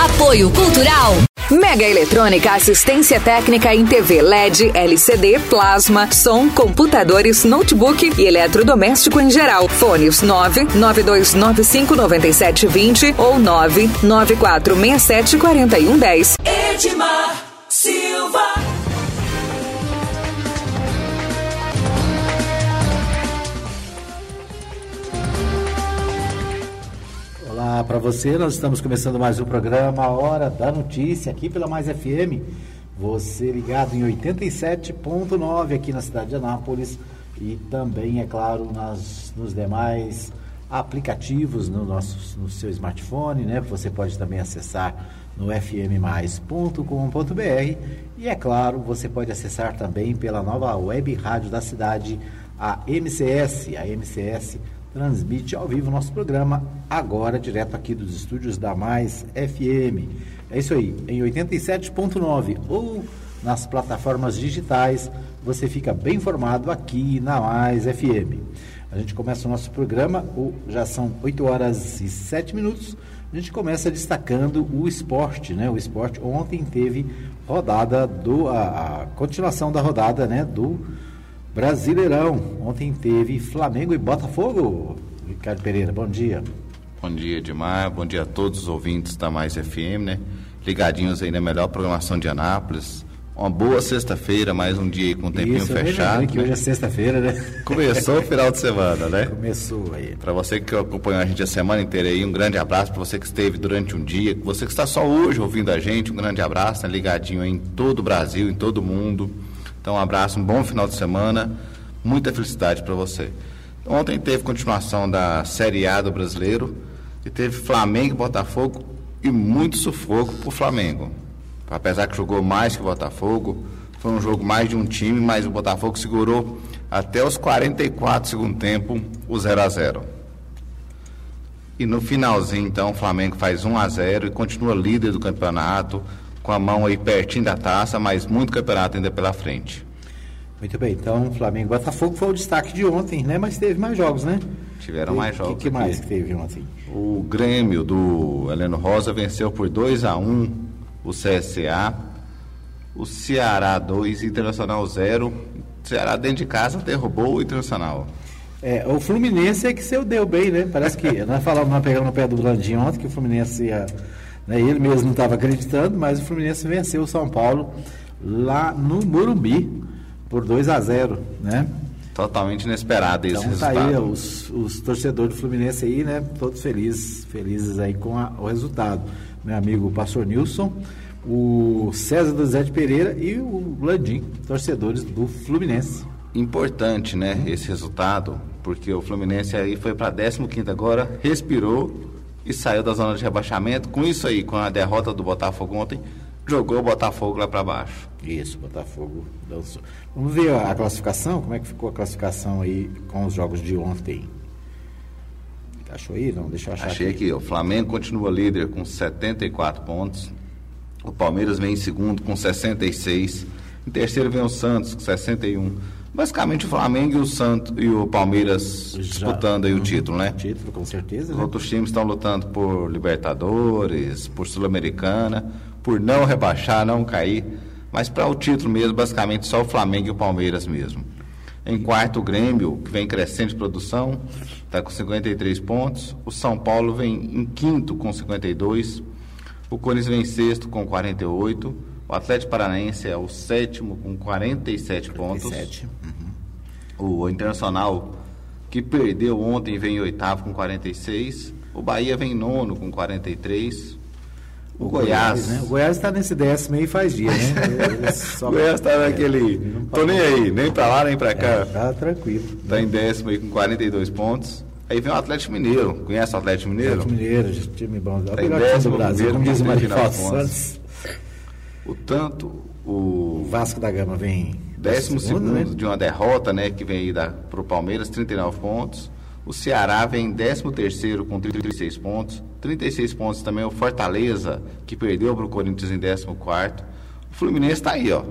Apoio Cultural. Mega Eletrônica, assistência técnica em TV LED, LCD, plasma, som, computadores, notebook e eletrodoméstico em geral. Fones 992959720 ou 994674110. Edmar Silva. Para você, nós estamos começando mais um programa Hora da Notícia aqui pela Mais FM. Você ligado em 87.9 aqui na cidade de Anápolis e também, é claro, nas, nos demais aplicativos no, nosso, no seu smartphone, né? Você pode também acessar no fmmais.com.br e, é claro, você pode acessar também pela nova web rádio da cidade, a MCS, a MCS transmite ao vivo nosso programa agora direto aqui dos estúdios da Mais FM. É isso aí, em 87.9 ou nas plataformas digitais, você fica bem informado aqui na Mais FM. A gente começa o nosso programa, já são 8 horas e 7 minutos. A gente começa destacando o esporte, né? O esporte ontem teve rodada do a, a continuação da rodada, né, do Brasileirão. Ontem teve Flamengo e Botafogo. Ricardo Pereira, bom dia. Bom dia, Edmar. Bom dia a todos os ouvintes da Mais FM, né? Ligadinhos aí na melhor programação de Anápolis. Uma boa sexta-feira, mais um dia aí com o tempinho Isso, fechado. que né? hoje é sexta-feira, né? Começou o final de semana, né? Começou aí. Para você que acompanhou a gente a semana inteira aí, um grande abraço. Para você que esteve durante um dia, você que está só hoje ouvindo a gente, um grande abraço, né? ligadinho aí em todo o Brasil, em todo o mundo. Então, um abraço, um bom final de semana, muita felicidade para você. Ontem teve continuação da Série A do Brasileiro e teve Flamengo e Botafogo e muito sufoco para o Flamengo. Apesar que jogou mais que o Botafogo, foi um jogo mais de um time, mas o Botafogo segurou até os 44 segundo tempo o 0 a 0. E no finalzinho, então, o Flamengo faz 1 a 0 e continua líder do campeonato, com a mão aí pertinho da taça, mas muito campeonato ainda pela frente. Muito bem, então Flamengo Botafogo foi o destaque de ontem, né? Mas teve mais jogos, né? Tiveram mais jogos. O que, que, mais que teve ontem? O Grêmio do Heleno Rosa venceu por 2 a 1 o CSA. O Ceará 2, Internacional 0. O Ceará dentro de casa derrubou o Internacional. É, o Fluminense é que se deu bem, né? Parece que nós falamos, nós pegamos no pé do Blandinho ontem que o Fluminense ia. Né, ele mesmo não estava acreditando, mas o Fluminense venceu o São Paulo lá no Morumbi por 2 a 0 né? Totalmente inesperado esse então, resultado. Tá aí os, os torcedores do Fluminense aí, né? Todos felizes, felizes aí com a, o resultado. Meu amigo Pastor Nilson, o César do Zé de Pereira e o Landim, torcedores do Fluminense. Importante, né, esse resultado, porque o Fluminense aí foi para 15 agora, respirou e saiu da zona de rebaixamento. Com isso aí, com a derrota do Botafogo ontem, jogou o Botafogo lá para baixo. Isso, Botafogo dançou. Vamos ver a classificação, como é que ficou a classificação aí com os jogos de ontem. Achou aí? Não, deixa eu achar Achei aqui. aqui. O Flamengo continua líder com 74 pontos. O Palmeiras vem em segundo com 66. Em terceiro vem o Santos com 61. Basicamente o Flamengo e o Santos e o Palmeiras Já, disputando aí o título, né? Título, com certeza. Os né? outros times estão lutando por Libertadores, por Sul-Americana, por não rebaixar, não cair. Mas para o título mesmo, basicamente só o Flamengo e o Palmeiras mesmo. Em quarto, o Grêmio, que vem crescendo de produção, está com 53 pontos. O São Paulo vem em quinto com 52. O Corinthians vem em sexto com 48. O Atlético Paranaense é o sétimo com 47, 47. pontos. Uhum. O Internacional, que perdeu ontem, vem em oitavo com 46. O Bahia vem em nono com 43. O, o Goiás. Goiás né? O Goiás está nesse décimo aí faz dia, né? o Goiás está naquele. É, tô nem aí, nem para lá, nem para cá. É, tá tranquilo. Está em décimo aí com 42 pontos. Aí vem o Atlético Mineiro. Conhece o Atlético Mineiro? Atlético Mineiro, time bom. Tá em décimo do Brasil, como diz o Marivaldo Santos. O tanto, o... Vasco da Gama vem... Décimo segundo, segundo né? de uma derrota, né? Que vem aí para o Palmeiras, 39 pontos. O Ceará vem em 13 com 36 pontos. 36 pontos também o Fortaleza, que perdeu para o Corinthians em 14 O Fluminense está aí, ó.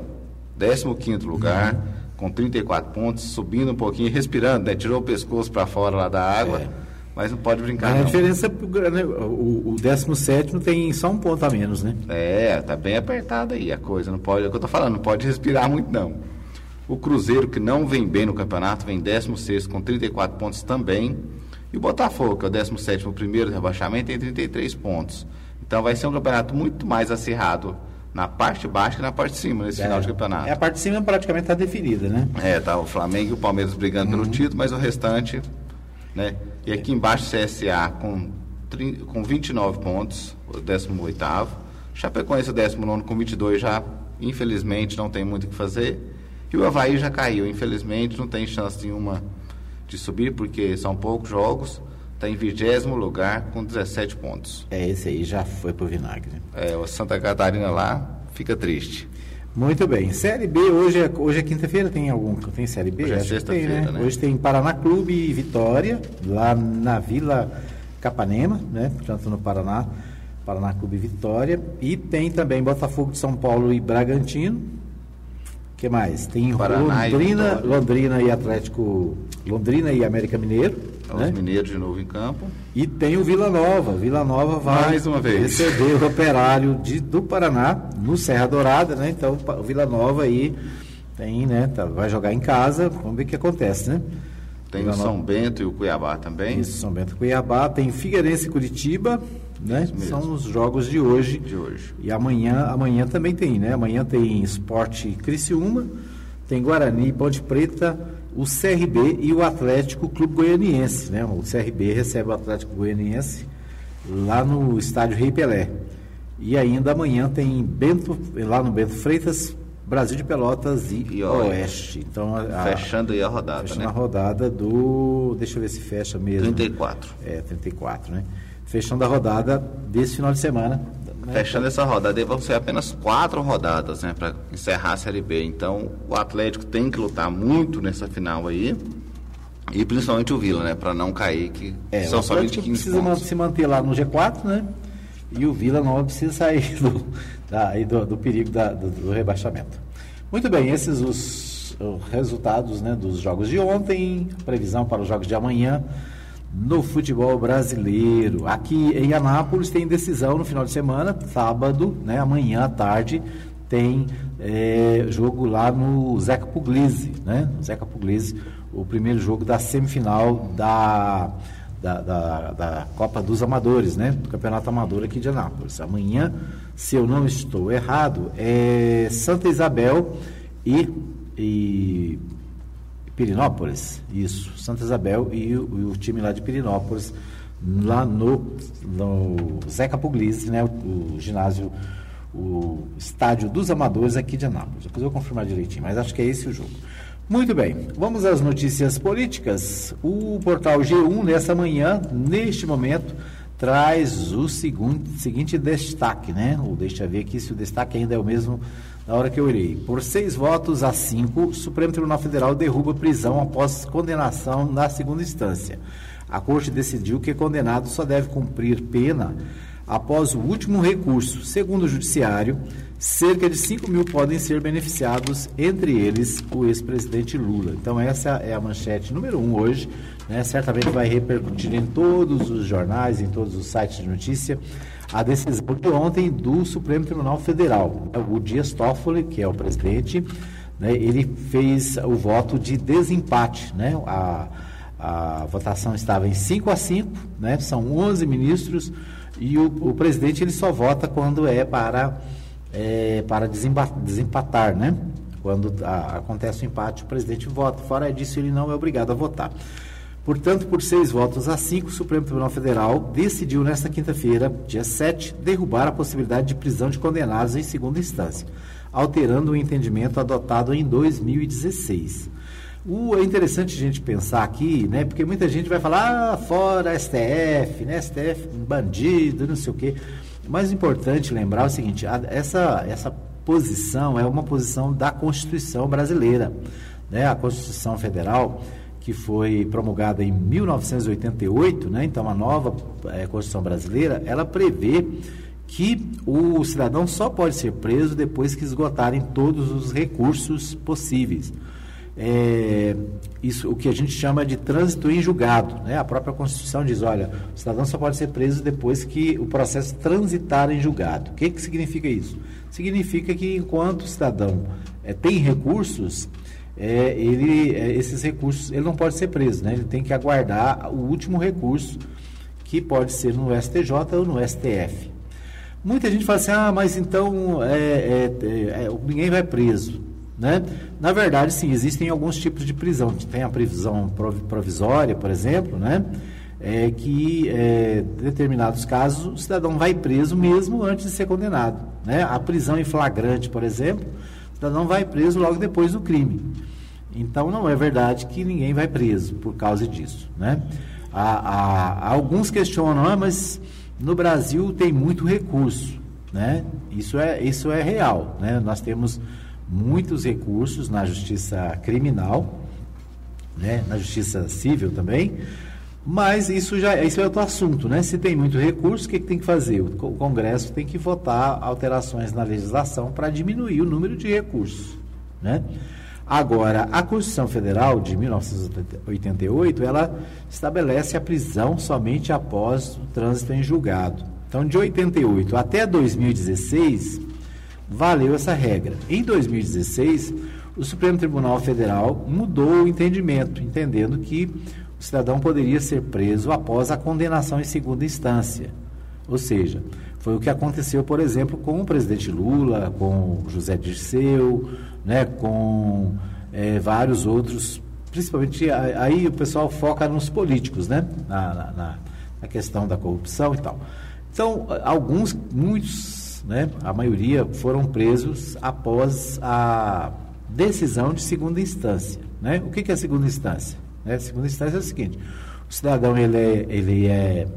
15 lugar, uhum. com 34 pontos, subindo um pouquinho, respirando, né? Tirou o pescoço para fora lá da água. É. Mas não pode brincar. Mas a diferença, né, o, o 17 tem só um ponto a menos, né? É, tá bem apertada aí a coisa. Não pode, é o que eu tô falando, não pode respirar muito não. O Cruzeiro, que não vem bem no campeonato, vem 16 com 34 pontos também. E o Botafogo, que é o 17 primeiro rebaixamento, tem 33 pontos. Então vai ser um campeonato muito mais acirrado na parte baixa que na parte de cima nesse final de campeonato. É, a parte de cima praticamente está definida, né? É, tá o Flamengo e o Palmeiras brigando pelo título, mas o restante, né? E aqui embaixo CSA com, com 29 pontos, o 18º. Chapecoense o 19 com 22 já, infelizmente, não tem muito o que fazer. E o Havaí já caiu, infelizmente, não tem chance nenhuma de subir, porque são poucos jogos. Está em vigésimo lugar com 17 pontos. É, esse aí já foi pro vinagre. É, o Santa Catarina lá fica triste. Muito bem. Série B, hoje é, hoje é quinta-feira, tem algum. Tem Série B? Hoje é sexta-feira, né? Hoje tem Paraná Clube e Vitória, lá na Vila Capanema, né? Portanto, no Paraná. Paraná Clube e Vitória. E tem também Botafogo de São Paulo e Bragantino. O que mais? Tem Paraná e Londrina, Vitória. Londrina e Atlético. Londrina e América Mineiro. Né? Os mineiros de novo em campo. E tem o Vila Nova. Vila Nova vai Mais uma vez. receber o operário de, do Paraná no Serra Dourada, né? Então o Vila Nova aí tem, né? tá- vai jogar em casa, vamos ver o que acontece, né? Tem Vila o Nova- São Bento e o Cuiabá também. Isso, São Bento Cuiabá, tem Figueirense e Curitiba, né? São os jogos de hoje. De hoje. E amanhã, amanhã também tem, né? Amanhã tem Esporte Criciúma, tem Guarani, Ponte Preta, o CRB e o Atlético Clube Goianiense, né? O CRB recebe o Atlético Goianiense lá no estádio Rei Pelé. E ainda amanhã tem Bento, lá no Bento Freitas, Brasil de Pelotas e, E Oeste. Oeste. Então, a, Fechando aí a rodada, fechando né? a rodada do. Deixa eu ver se fecha mesmo. 34. É, 34, né? Fechando a rodada desse final de semana. né? Fechando essa rodada, vão ser apenas quatro rodadas, né? Para encerrar a Série B. Então, o Atlético tem que lutar muito nessa final aí. E principalmente o Vila, né? Para não cair, que É, são somente Atlético 15 precisa pontos. se manter lá no G4, né? E o Vila Nova precisa sair do, da- do, do perigo da- do, do rebaixamento. Muito bem, esses os, os resultados né, dos jogos de ontem, previsão para os jogos de amanhã no futebol brasileiro. Aqui em Anápolis tem decisão no final de semana, sábado, né, amanhã à tarde, tem é, jogo lá no Zeca Puglisi, né? Zeca Puglisi, o primeiro jogo da semifinal da, da, da, da Copa dos Amadores, né? Do Campeonato Amador aqui de Anápolis. Amanhã, se eu não estou errado, é Santa Isabel e, e Pirinópolis, isso, Santa Isabel e o, o time lá de Pirinópolis, lá no, no Zeca Puglisi, né, o, o ginásio, o estádio dos amadores aqui de Anápolis. Depois eu vou confirmar direitinho, mas acho que é esse o jogo. Muito bem, vamos às notícias políticas. O portal G1, nessa manhã, neste momento, traz o segundo, seguinte destaque, né? Ou deixa ver aqui se o destaque ainda é o mesmo na hora que eu irei. Por seis votos a cinco, o Supremo Tribunal Federal derruba prisão após condenação na segunda instância. A Corte decidiu que condenado só deve cumprir pena após o último recurso. Segundo o Judiciário, cerca de 5 mil podem ser beneficiados, entre eles o ex-presidente Lula. Então, essa é a manchete número um hoje. Né? Certamente vai repercutir em todos os jornais, em todos os sites de notícia, a decisão de ontem do Supremo Tribunal Federal. O Dias Toffoli, que é o presidente, né, ele fez o voto de desempate. Né? A, a votação estava em 5 a 5, né? são 11 ministros, e o, o presidente ele só vota quando é para, é, para desempatar, né? Quando a- acontece o empate, o presidente vota. Fora disso, ele não é obrigado a votar. Portanto, por seis votos a cinco, o Supremo Tribunal Federal decidiu nesta quinta-feira, dia 7, derrubar a possibilidade de prisão de condenados em segunda instância, alterando o entendimento adotado em 2016. O, é interessante a gente pensar aqui, né? Porque muita gente vai falar, ah, fora STF, né? STF, bandido, não sei o quê. O mais importante lembrar é o seguinte, a- essa, essa posição é uma posição da Constituição brasileira. Né? A Constituição Federal, que foi promulgada em 1988, né? então a nova eh, Constituição brasileira, ela prevê que o cidadão só pode ser preso depois que esgotarem todos os recursos possíveis. é, isso, o que a gente chama de trânsito em julgado. Né? A própria Constituição diz, olha, o cidadão só pode ser preso depois que o processo transitar em julgado. O que, que significa isso? Significa que enquanto o cidadão é, tem recursos, é, ele, é, esses recursos, ele não pode ser preso, né? ele tem que aguardar o último recurso, que pode ser no STJ ou no STF. Muita gente fala assim, ah, mas então é, é, é, ninguém vai preso. Né? Na verdade, sim, existem alguns tipos de prisão. Tem a prisão provisória, por exemplo, né? É que é, em determinados casos o cidadão vai preso mesmo antes de ser condenado. Né? A prisão em flagrante, por exemplo, cidadão vai preso logo depois do crime. Então não é verdade que ninguém vai preso por causa disso. Né? Há, há, alguns questionam, ah, mas no Brasil tem muito recurso. Né? Isso, é, isso é real. Né? Nós temos muitos recursos na justiça criminal, né, na justiça civil também, mas isso já isso é outro assunto, né? Se tem muito recurso, o que, que tem que fazer? O Congresso tem que votar alterações na legislação para diminuir o número de recursos, né? Agora, a Constituição Federal de 1988, ela estabelece a prisão somente após o trânsito em julgado. Então, de 88 até 2016, valeu essa regra. Em 2016, o Supremo Tribunal Federal mudou o entendimento, entendendo que o cidadão poderia ser preso após a condenação em segunda instância. Ou seja, foi o que aconteceu, por exemplo, com o presidente Lula, com José Dirceu, né, com é, vários outros, principalmente aí o pessoal foca nos políticos, né, na, na, na questão da corrupção e tal. Então, alguns, muitos né, a maioria foram presos após a decisão de segunda instância. Né? O que, que é segunda instância? Né? Segunda instância é o seguinte: o cidadão ele é, ele é,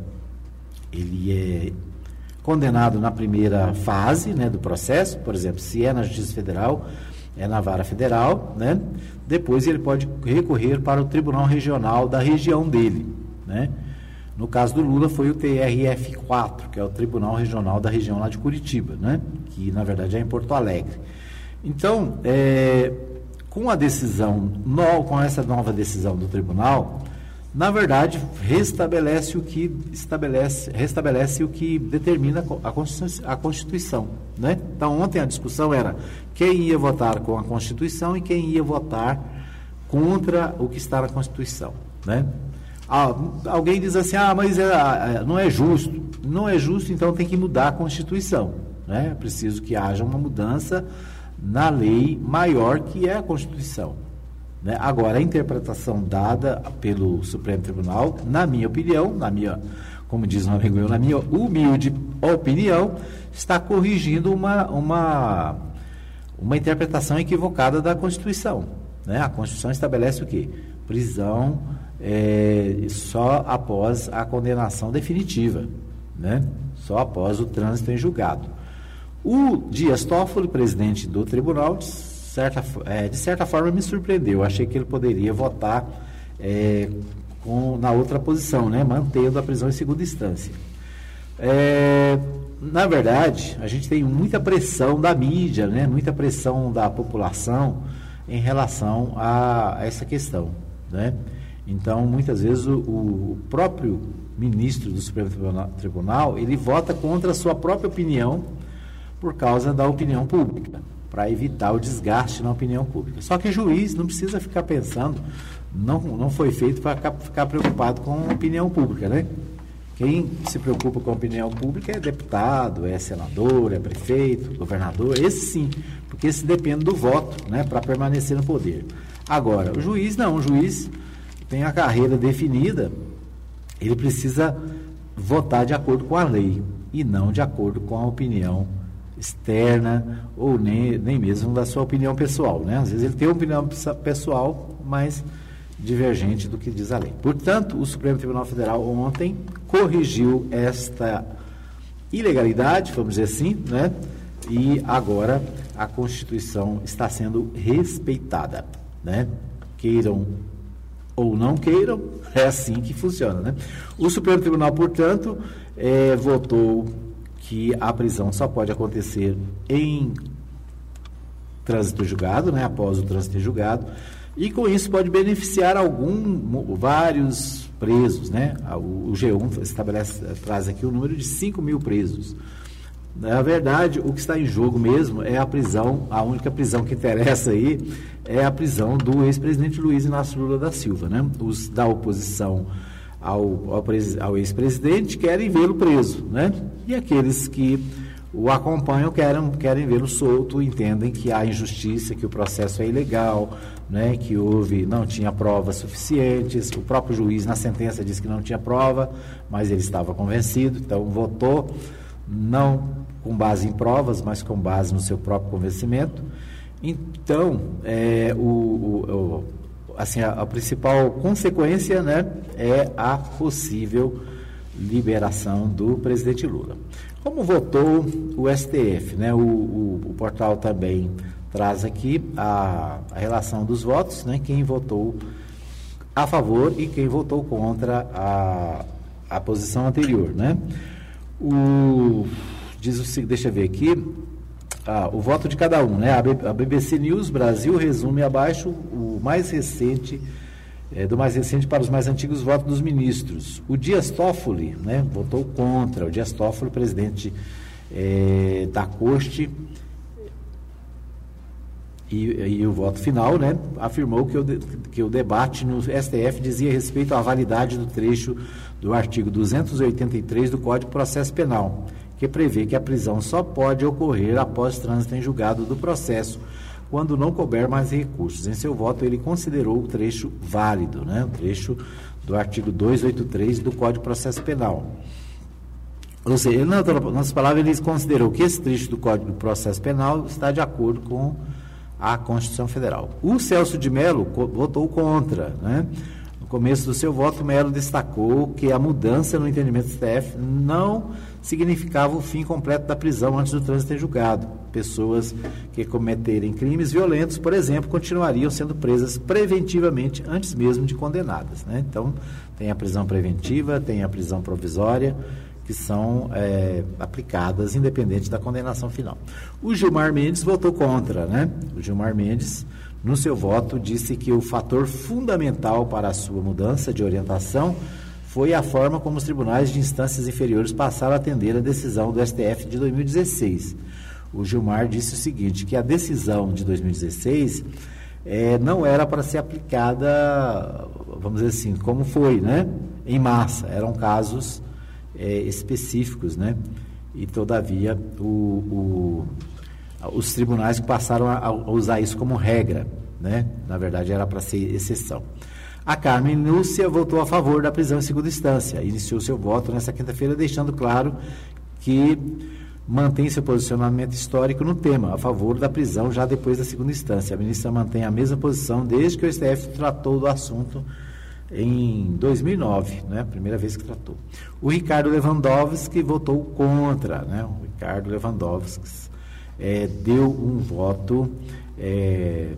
ele é condenado na primeira fase né, do processo, por exemplo, se é na Justiça Federal, é na vara federal, né? depois ele pode recorrer para o Tribunal Regional da região dele. Né? No caso do Lula foi o TRF4, que é o Tribunal Regional da região lá de Curitiba, né? que na verdade é em Porto Alegre. Então, é, com a decisão, com essa nova decisão do tribunal, na verdade, restabelece o que estabelece, restabelece o que determina a Constituição. A Constituição né? Então, ontem a discussão era quem ia votar com a Constituição e quem ia votar contra o que está na Constituição. Né? Ah, alguém diz assim, ah, mas é, é, não é justo. Não é justo, então tem que mudar a Constituição. Né? É preciso que haja uma mudança na lei maior que é a Constituição. Né? Agora, a interpretação dada pelo Supremo Tribunal, na minha opinião, na minha, como diz um amigo meu, na minha humilde opinião, está corrigindo uma, uma, uma interpretação equivocada da Constituição. Né? A Constituição estabelece o quê? Prisão é, só após a condenação definitiva, né? só após o trânsito em julgado. O Dias Toffoli, presidente do tribunal, de certa, é, de certa forma me surpreendeu. Eu achei que ele poderia votar é, com, na outra posição, né? mantendo a prisão em segunda instância. É, na verdade, a gente tem muita pressão da mídia, né? muita pressão da população em relação a, a essa questão. Né? Então, muitas vezes, o, o próprio ministro do Supremo Tribunal, ele vota contra a sua própria opinião por causa da opinião pública, para evitar o desgaste na opinião pública. Só que juiz não precisa ficar pensando, não, não foi feito para ficar preocupado com a opinião pública, né? Quem se preocupa com a opinião pública é deputado, é senador, é prefeito, governador, esse sim, porque esse depende do voto, né, para permanecer no poder. Agora, o juiz não, o juiz tem a carreira definida, ele precisa votar de acordo com a lei e não de acordo com a opinião externa ou nem, nem mesmo da sua opinião pessoal. Né? Às vezes ele tem uma opinião pessoal, mas divergente do que diz a lei. Portanto, o Supremo Tribunal Federal ontem corrigiu esta ilegalidade, vamos dizer assim, né? e agora a Constituição está sendo respeitada. Né? Queiram ou não queiram, é assim que funciona. Né? O Supremo Tribunal, portanto, é, votou que a prisão só pode acontecer em trânsito julgado, né, após o trânsito julgado, E com isso pode beneficiar algum, vários presos, né? O, o G1 estabelece, traz aqui o número de 5 mil presos. Na verdade, o que está em jogo mesmo é a prisão, a única prisão que interessa aí é a prisão do ex-presidente Luiz Inácio Lula da Silva, né? Os da oposição ao, ao, ao ex-presidente querem vê-lo preso, né? E aqueles que o acompanham querem, querem vê-lo solto, entendem que há injustiça, que o processo é ilegal, né, que houve, não tinha provas suficientes. O próprio juiz na sentença disse que não tinha prova, mas ele estava convencido, então votou não com base em provas, mas com base no seu próprio convencimento. Então, é, o, o, o assim, a, a, principal consequência né, é a possível liberação do presidente Lula. Como votou o STF? Né, o, o portal também traz aqui a, a, relação dos votos, né, quem votou a favor e quem votou contra a, a posição anterior. Né? O, diz o deixa eu ver aqui, ah, o voto de cada um, né? A BBC News Brasil resume abaixo o mais recente, é, do mais recente para os mais antigos votos dos ministros. O Dias Toffoli, né, votou contra. O Dias Toffoli, presidente é, da Corte, e, e, o voto final, né, afirmou que o, que o debate no STF dizia respeito à validade do trecho do artigo 283 do Código de Processo Penal, que prevê que a prisão só pode ocorrer após trânsito em julgado do processo, quando não couber mais recursos. Em seu voto, ele considerou o trecho válido, né, o trecho do artigo 283 do Código de Processo Penal. Ou seja, nas outras palavras, ele considerou que esse trecho do Código de Processo Penal está de acordo com a Constituição Federal. O Celso de Mello votou contra. Né? No começo do seu voto, Mello destacou que a mudança no entendimento do STF não significava o fim completo da prisão antes do trânsito em julgado. Pessoas que cometerem crimes violentos, por exemplo, continuariam sendo presas preventivamente antes mesmo de condenadas. Né? Então, tem a prisão preventiva, tem a prisão provisória que são é, aplicadas independente da condenação final. O Gilmar Mendes votou contra, né? O Gilmar Mendes, no seu voto, disse que o fator fundamental para a sua mudança de orientação foi a forma como os tribunais de instâncias inferiores passaram a atender a decisão do STF de 2016. O Gilmar disse o seguinte, que a decisão de 2016 é, não era para ser aplicada, vamos dizer assim, como foi, né? Em massa. Eram casos é, específicos, né? E todavia o, o, os tribunais passaram a, a, usar isso como regra, né? Na verdade era para ser exceção. A Carmen Lúcia votou a favor da prisão em segunda instância. Iniciou seu voto nesta quinta-feira, deixando claro que mantém seu posicionamento histórico no tema, a favor da prisão já depois da segunda instância. A ministra mantém a mesma posição desde que o STF tratou do assunto em 2009, né, primeira vez que tratou. O Ricardo Lewandowski votou contra, né, o Ricardo Lewandowski é, deu um voto é,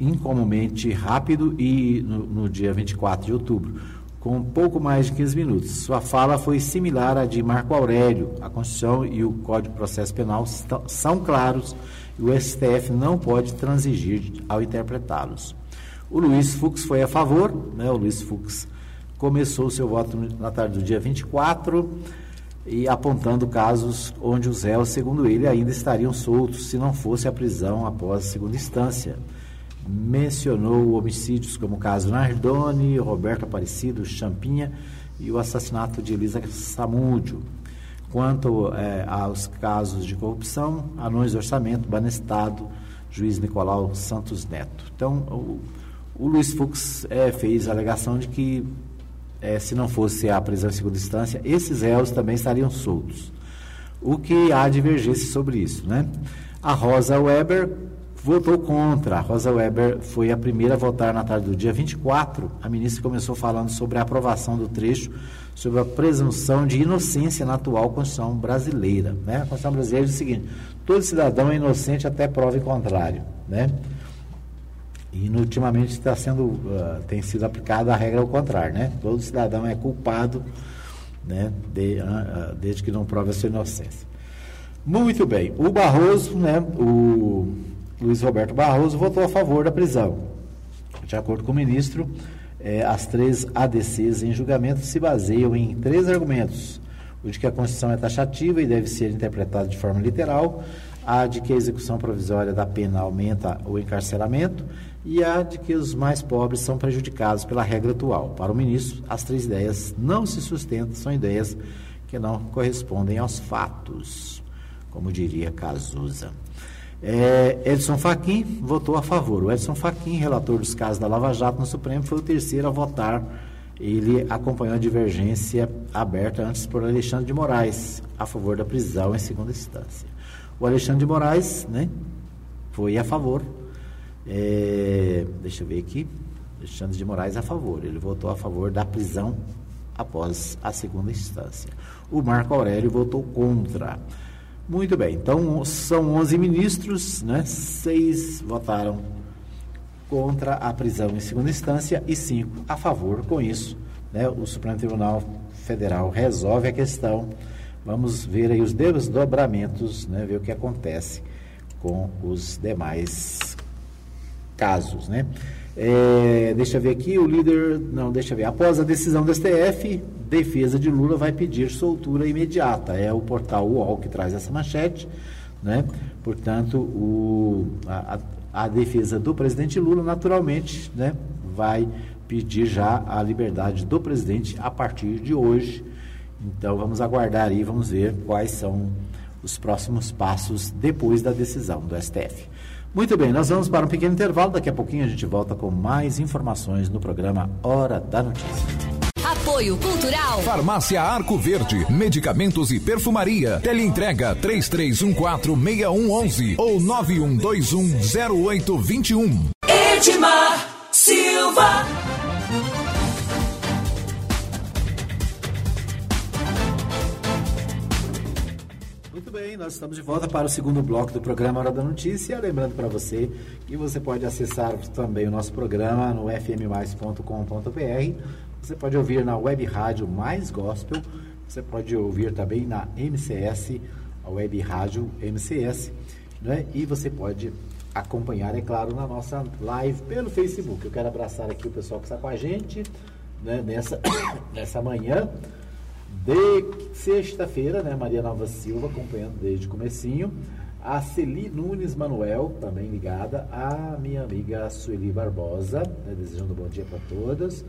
incomumente rápido e no, no, dia 24 de outubro, com pouco mais de 15 minutos. Sua fala foi similar à de Marco Aurélio. A Constituição e o Código de Processo Penal são claros e o STF não pode transigir ao interpretá-los. O Luiz Fux foi a favor, né? o Luiz Fux começou seu voto na tarde do dia 24 e apontando casos onde os réus, segundo ele, ainda estariam soltos se não fosse a prisão após a segunda instância. Mencionou homicídios como o caso Nardoni, Roberto Aparecido, Champinha e o assassinato de Elisa Samúdio. Quanto é, aos casos de corrupção, anões de orçamento, Banestado, juiz Nicolau Santos Neto. Então, o, o Luiz Fux é, fez a alegação de que, é, se não fosse a prisão em segunda instância, esses réus também estariam soltos. O que há divergência sobre isso, né? A Rosa Weber votou contra. A Rosa Weber foi a primeira a votar na tarde do dia 24. A ministra começou falando sobre a aprovação do trecho sobre a presunção de inocência na atual Constituição brasileira. Né? A Constituição brasileira diz o seguinte: todo cidadão é inocente até prova em contrário. Né? E ultimamente está sendo, uh, tem sido aplicada a regra ao contrário, né? Todo cidadão é culpado, né? De, uh, desde que não prove a sua inocência. Muito bem. O Barroso, né? O Luiz Roberto Barroso votou a favor da prisão. De acordo com o ministro, eh, as três ADCs em julgamento se baseiam em três argumentos: o de que a Constituição é taxativa e deve ser interpretada de forma literal, a de que a execução provisória da pena aumenta o encarceramento e a de que os mais pobres são prejudicados pela regra atual. Para o ministro, as três ideias não se sustentam, são ideias que não correspondem aos fatos, como diria Cazuza. É, Edson Fachin votou a favor. O Edson Fachin, relator dos casos da Lava Jato no Supremo, foi o terceiro a votar. Ele acompanhou a divergência aberta antes por Alexandre de Moraes, a favor da prisão em segunda instância. O Alexandre de Moraes né, foi a favor. É, deixa eu ver aqui. Alexandre de Moraes a favor. Ele votou a favor da prisão após a segunda instância. O Marco Aurélio votou contra. Muito bem, então são 11 ministros, né? seis votaram contra a prisão em segunda instância e cinco a favor. Com isso, né, o Supremo Tribunal Federal resolve a questão. Vamos ver aí os desdobramentos, né, ver o que acontece com os demais casos. Né? É, deixa eu ver aqui, o líder. Não, deixa eu ver. Após a decisão do STF, defesa de Lula vai pedir soltura imediata. É o portal UOL que traz essa manchete. Né? Portanto, o, a, a defesa do presidente Lula, naturalmente, né, vai pedir já a liberdade do presidente a partir de hoje. Então, vamos aguardar aí, vamos ver quais são os próximos passos depois da decisão do STF. Muito bem, nós vamos para um pequeno intervalo. Daqui a pouquinho a gente volta com mais informações no programa Hora da Notícia. Apoio Cultural. Farmácia Arco Verde. Medicamentos e perfumaria. Teleentrega 33146111 ou 91210821. Edmar Silva. Nós estamos de volta para o segundo bloco do programa Hora da Notícia. Lembrando para você que você pode acessar também o nosso programa no fmmais.com.br. Você pode ouvir na web rádio Mais Gospel. Você pode ouvir também na MCS, a web rádio MCS. Né? E você pode acompanhar, é claro, na nossa live pelo Facebook. Eu quero abraçar aqui o pessoal que está com a gente né? nessa, nessa manhã de sexta-feira, né? Maria Nova Silva acompanhando desde o comecinho. A Celi Nunes Manuel, também ligada. A minha amiga Sueli Barbosa, né? desejando bom dia para todas.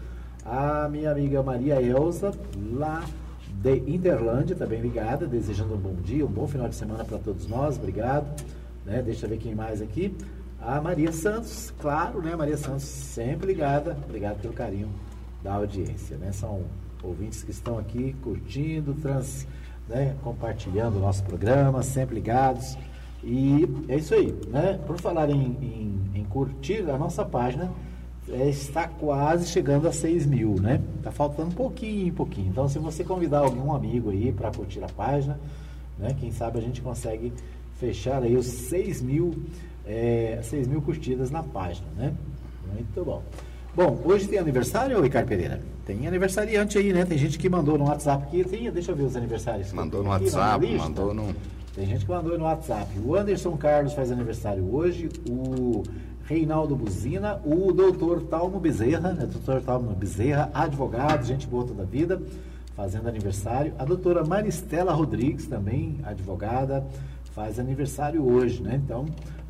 A minha amiga Maria Elza, lá de Interlândia, também ligada, desejando um bom dia, um bom final de semana para todos nós. Obrigado. Né? Deixa eu ver quem mais aqui. A Maria Santos, claro, né? Maria Santos sempre ligada. Obrigado pelo carinho da audiência, né? São ouvintes que estão aqui curtindo, trans, né, compartilhando o nosso programa, sempre ligados. E é isso aí, né? Por falar em, em, em curtir, a nossa página é, está quase chegando a 6 mil, né? Tá faltando um pouquinho, pouquinho. Então, se você convidar algum amigo aí para curtir a página, né? Quem sabe a gente consegue fechar aí os 6 mil, é, 6 mil curtidas na página, né? Muito bom. Bom, hoje tem aniversário, Ricardo Pereira? Tem aniversariante aí, né? Tem gente que mandou no WhatsApp aqui. Tem, deixa eu ver os aniversários. Mandou no aqui, WhatsApp, mandou no. Tem gente que mandou no WhatsApp. O Anderson Carlos faz aniversário hoje. O Reinaldo Buzina. O doutor Talmo Bezerra, né? Doutor Talmo Bezerra, advogado, gente boa toda a vida, fazendo aniversário. A doutora Maristela Rodrigues, também advogada, faz aniversário hoje, né? Então,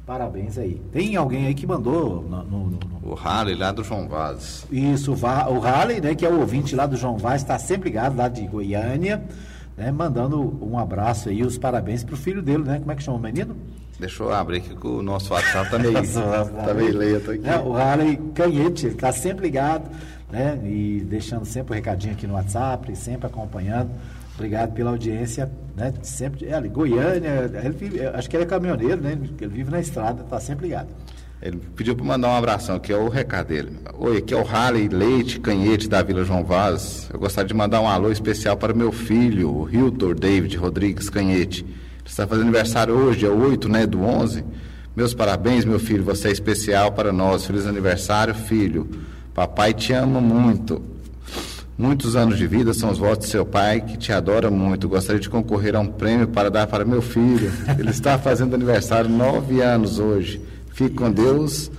Parabéns aí. Tem alguém aí que mandou no, no, no... O Halley lá do João Vaz. Isso, o, Halley, né, que é o ouvinte lá do João Vaz, está sempre ligado lá de Goiânia, né, mandando um abraço aí, os parabéns pro filho dele, né? Como é que chama o menino? Deixa eu abrir aqui que o nosso WhatsApp tá meio, tá meio lento aqui. O Halley Canhete, ele está sempre ligado, né? E deixando sempre o recadinho aqui no WhatsApp, sempre acompanhando. Obrigado pela audiência, né? Sempre, é, Goiânia, vive, acho que ele é caminhoneiro, né? Ele vive na estrada, está sempre ligado. Ele pediu para mandar um abração, que é o recado dele. Oi, aqui é o Harley Leite Canhete da Vila João Vaz. Eu gostaria de mandar um alô especial para meu filho, o Hiltor David Rodrigues Canhete. Ele está fazendo aniversário hoje, dia 8, né, do 11. Meus parabéns, meu filho, você é especial para nós. Feliz aniversário, filho. Papai te ama muito. Muitos anos de vida são os votos de seu pai, que te adora muito. Gostaria de concorrer a um prêmio para dar para meu filho. Ele está fazendo aniversário nove anos hoje. Fique com Deus.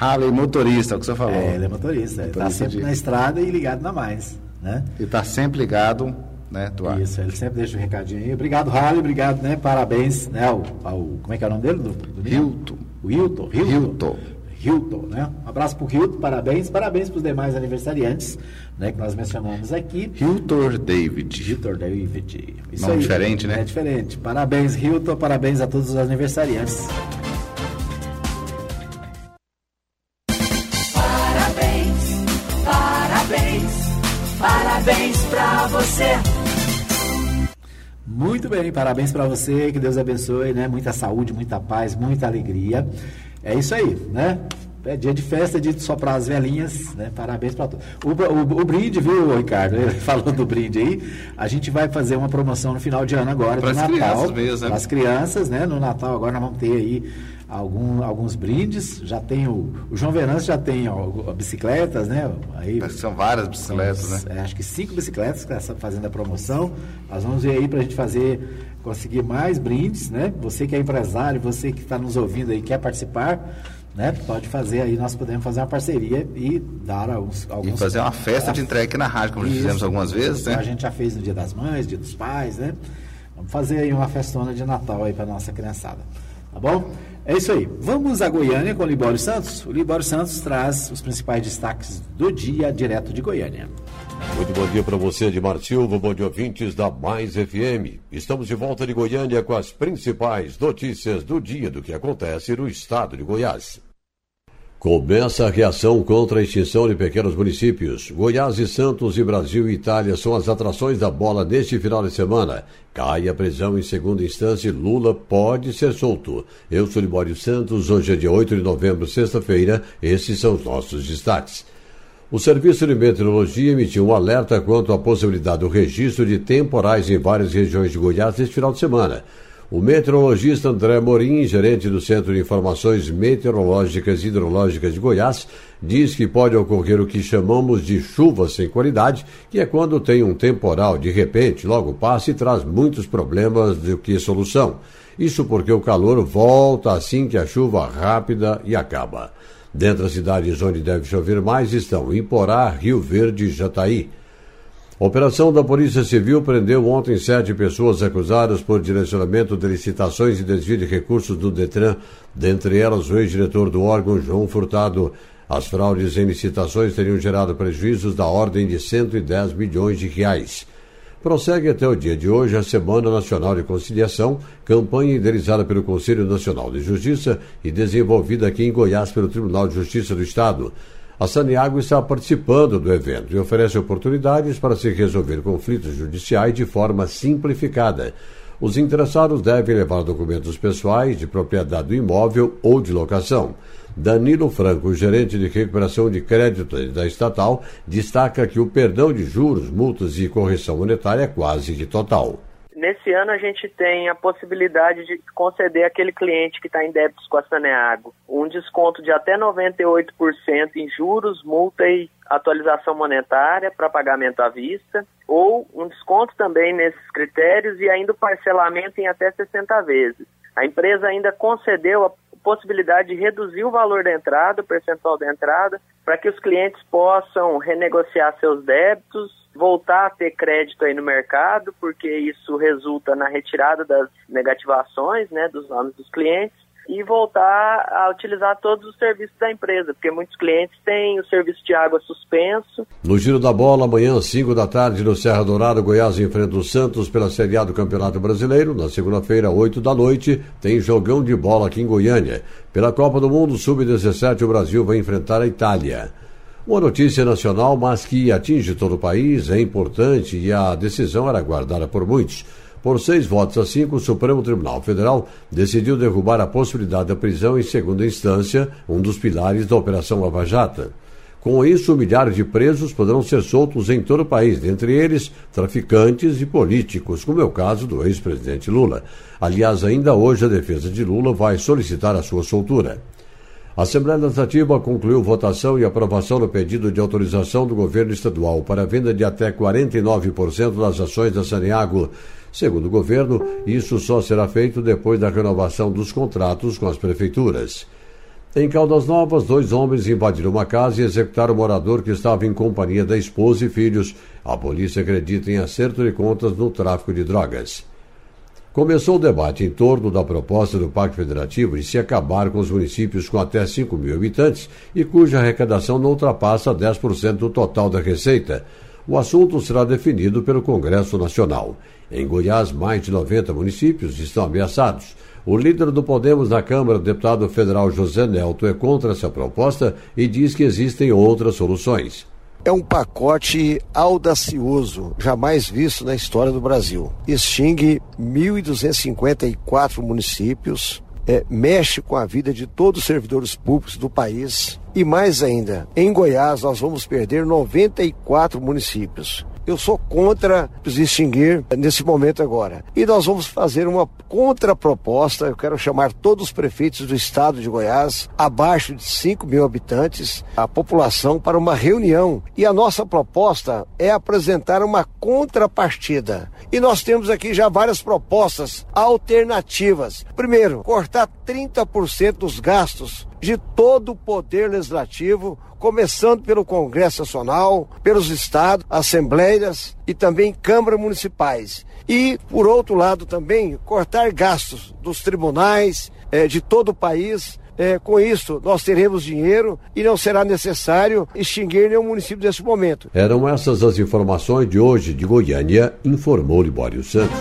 Harley motorista, é o que você falou. É, ele é motorista. Ele está sempre de... na estrada e ligado na mais. Né? Ele está sempre ligado, né, Tuar? Isso, ele sempre deixa o um recadinho aí. Obrigado, Harley, obrigado, né? Parabéns, né? Ao, ao como é que é o nome dele? Do, do Hilton. Hilton. Hilton. Hilton. Hilton, né? Um abraço para o Hilton, parabéns, parabéns para os demais aniversariantes, né? Que nós mencionamos aqui. Hilton David. Hilton David. Isso Nome aí, diferente, né? É diferente. Parabéns, Hilton, parabéns a todos os aniversariantes. Parabéns, parabéns, parabéns para você. Muito bem, parabéns para você, que Deus abençoe, né? Muita saúde, muita paz, muita alegria. É isso aí, né? É dia de festa, é dia de soprar as velhinhas, né? Parabéns para todos. O, o, o, brinde, viu, Ricardo? Falando do brinde aí, a gente vai fazer uma promoção no final de ano agora, para no Natal. Mesmo, né? Para as crianças, né? No Natal agora nós vamos ter aí algum, alguns brindes. Já tem o, o João Venâncio já tem ó, bicicletas, né? Aí, são várias bicicletas, né? É, acho que cinco bicicletas que está fazendo a promoção. Nós vamos ver aí para a gente fazer conseguir mais brindes, né? Você que é empresário, você que está nos ouvindo aí, quer participar, né? Pode fazer aí, nós podemos fazer uma parceria e dar alguns... alguns e fazer uma festa de entrega aqui na rádio, como Isso, fizemos algumas vezes, né? A gente já fez no Dia das Mães, Dia dos Pais, né? Vamos fazer aí uma festona de Natal aí para nossa criançada, tá bom? É isso aí. Vamos a Goiânia com o Libório Santos. O Libório Santos traz os principais destaques do dia direto de Goiânia. Muito bom dia para você, Edmar Silva, bom dia ouvintes da Mais FM. Estamos de volta de Goiânia com as principais notícias do dia do que acontece no estado de Goiás. Começa a reação contra a extinção de pequenos municípios. Goiás e Santos e Brasil e Itália são as atrações da bola neste final de semana. Cai a prisão em segunda instância e Lula pode ser solto. Eu sou Libório Santos, hoje é dia 8 de novembro, sexta-feira. Esses são os nossos destaques. O Serviço de Meteorologia emitiu um alerta quanto à possibilidade do registro de temporais em várias regiões de Goiás neste final de semana. O meteorologista André Morim, gerente do Centro de Informações Meteorológicas e Hidrológicas de Goiás, diz que pode ocorrer o que chamamos de chuva sem qualidade, que é quando tem um temporal de repente, logo passa e traz muitos problemas do que solução. Isso porque o calor volta assim que a chuva rápida e acaba. Dentre as cidades onde deve chover mais estão Imporá, Rio Verde e Jataí. Operação da Polícia Civil prendeu ontem sete pessoas acusadas por direcionamento de licitações e desvio de recursos do Detran, dentre elas o ex-diretor do órgão, João Furtado. As fraudes em licitações teriam gerado prejuízos da ordem de 110 milhões de reais. Prossegue até o dia de hoje a Semana Nacional de Conciliação, campanha idealizada pelo Conselho Nacional de Justiça e desenvolvida aqui em Goiás pelo Tribunal de Justiça do Estado. A Saniago está participando do evento e oferece oportunidades para se resolver conflitos judiciais de forma simplificada. Os interessados devem levar documentos pessoais de propriedade do imóvel ou de locação. Danilo Franco, gerente de recuperação de crédito da estatal, destaca que o perdão de juros, multas e correção monetária é quase que total. Nesse ano a gente tem a possibilidade de conceder aquele cliente que está em débitos com a Saneago um desconto de até 98% em juros, multa e atualização monetária para pagamento à vista, ou um desconto também nesses critérios e ainda o parcelamento em até 60 vezes. A empresa ainda concedeu a possibilidade de reduzir o valor da entrada, o percentual da entrada, para que os clientes possam renegociar seus débitos, voltar a ter crédito aí no mercado, porque isso resulta na retirada das negativações, né, dos nomes dos clientes e voltar a utilizar todos os serviços da empresa, porque muitos clientes têm o serviço de água suspenso. No giro da bola, amanhã, às 5 da tarde, no Serra Dourado, Goiás enfrenta o Santos pela Série A do Campeonato Brasileiro. Na segunda-feira, 8 da noite, tem jogão de bola aqui em Goiânia. Pela Copa do Mundo Sub-17, o Brasil vai enfrentar a Itália. Uma notícia nacional, mas que atinge todo o país, é importante e a decisão era guardada por muitos. Por seis votos a cinco, o Supremo Tribunal Federal decidiu derrubar a possibilidade da prisão em segunda instância, um dos pilares da Operação Lava Jato. Com isso, milhares de presos poderão ser soltos em todo o país, dentre eles traficantes e políticos, como é o caso do ex-presidente Lula. Aliás, ainda hoje a defesa de Lula vai solicitar a sua soltura. A Assembleia Legislativa concluiu votação e aprovação do pedido de autorização do governo estadual para a venda de até 49% das ações da Saneago. Segundo o governo, isso só será feito depois da renovação dos contratos com as prefeituras. Em Caldas Novas, dois homens invadiram uma casa e executaram o morador que estava em companhia da esposa e filhos. A polícia acredita em acerto de contas no tráfico de drogas. Começou o debate em torno da proposta do Pacto Federativo de se acabar com os municípios com até 5 mil habitantes e cuja arrecadação não ultrapassa 10% do total da receita. O assunto será definido pelo Congresso Nacional. Em Goiás, mais de 90 municípios estão ameaçados. O líder do Podemos na Câmara, deputado federal José Nelto, é contra essa proposta e diz que existem outras soluções. É um pacote audacioso, jamais visto na história do Brasil. Extingue 1.254 municípios, é, mexe com a vida de todos os servidores públicos do país. E mais ainda, em Goiás nós vamos perder 94 municípios. Eu sou contra extinguir nesse momento agora. E nós vamos fazer uma contraproposta. Eu quero chamar todos os prefeitos do estado de Goiás, abaixo de 5 mil habitantes, a população, para uma reunião. E a nossa proposta é apresentar uma contrapartida. E nós temos aqui já várias propostas alternativas. Primeiro, cortar 30% dos gastos de todo o poder legislativo começando pelo Congresso Nacional, pelos estados, assembleias e também câmaras municipais. E, por outro lado, também cortar gastos dos tribunais eh, de todo o país. Eh, com isso, nós teremos dinheiro e não será necessário extinguir nenhum município nesse momento. Eram essas as informações de hoje de Goiânia, informou Libório Santos.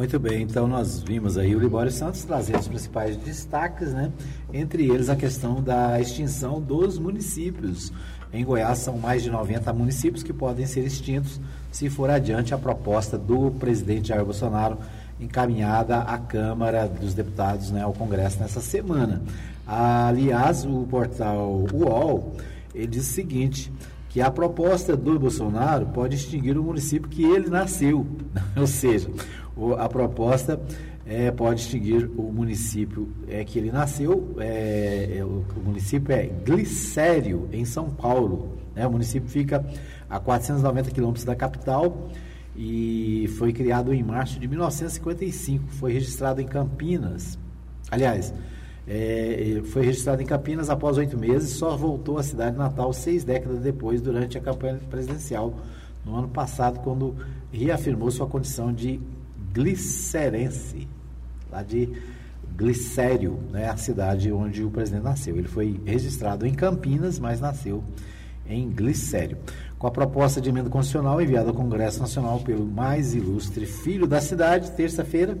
Muito bem, então nós vimos aí o Libório Santos trazendo os principais destaques, né? Entre eles a questão da extinção dos municípios. Em Goiás são mais de 90 municípios que podem ser extintos se for adiante a proposta do presidente Jair Bolsonaro encaminhada à Câmara dos Deputados, né, ao Congresso nessa semana. Aliás, o portal UOL, ele diz o seguinte, que a proposta do Bolsonaro pode extinguir o município que ele nasceu. Ou seja, a proposta é, pode extinguir o município é, que ele nasceu. É, é, o, o, município é Glicério, em São Paulo. Né? O município fica a 490 quilômetros da capital e foi criado em março de 1955. Foi registrado em Campinas. Aliás, é, foi registrado em Campinas após oito meses, só voltou à cidade natal seis décadas depois, durante a campanha presidencial no ano passado, quando reafirmou sua condição de glicerense, lá de Glicério, né, a cidade onde o presidente nasceu. Ele foi registrado em Campinas, mas nasceu em Glicério. Com a proposta de emenda constitucional enviada ao Congresso Nacional pelo mais ilustre filho da cidade, terça-feira,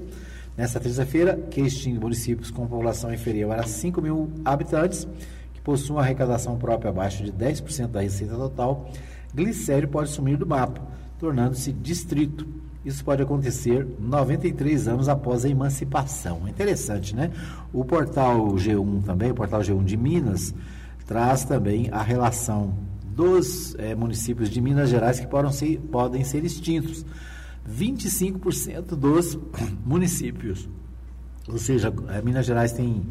nesta terça-feira, que extingue municípios com população inferior a 5 mil habitantes, que possuem uma arrecadação própria abaixo de 10% da receita total, Glicério pode sumir do mapa, tornando-se distrito isso pode acontecer 93 anos após a emancipação. Interessante, né? O portal G1 também, o portal G1 de Minas, traz também a relação dos é, municípios de Minas Gerais que podem ser, podem ser extintos. 25% dos municípios, ou seja, é, Minas Gerais tem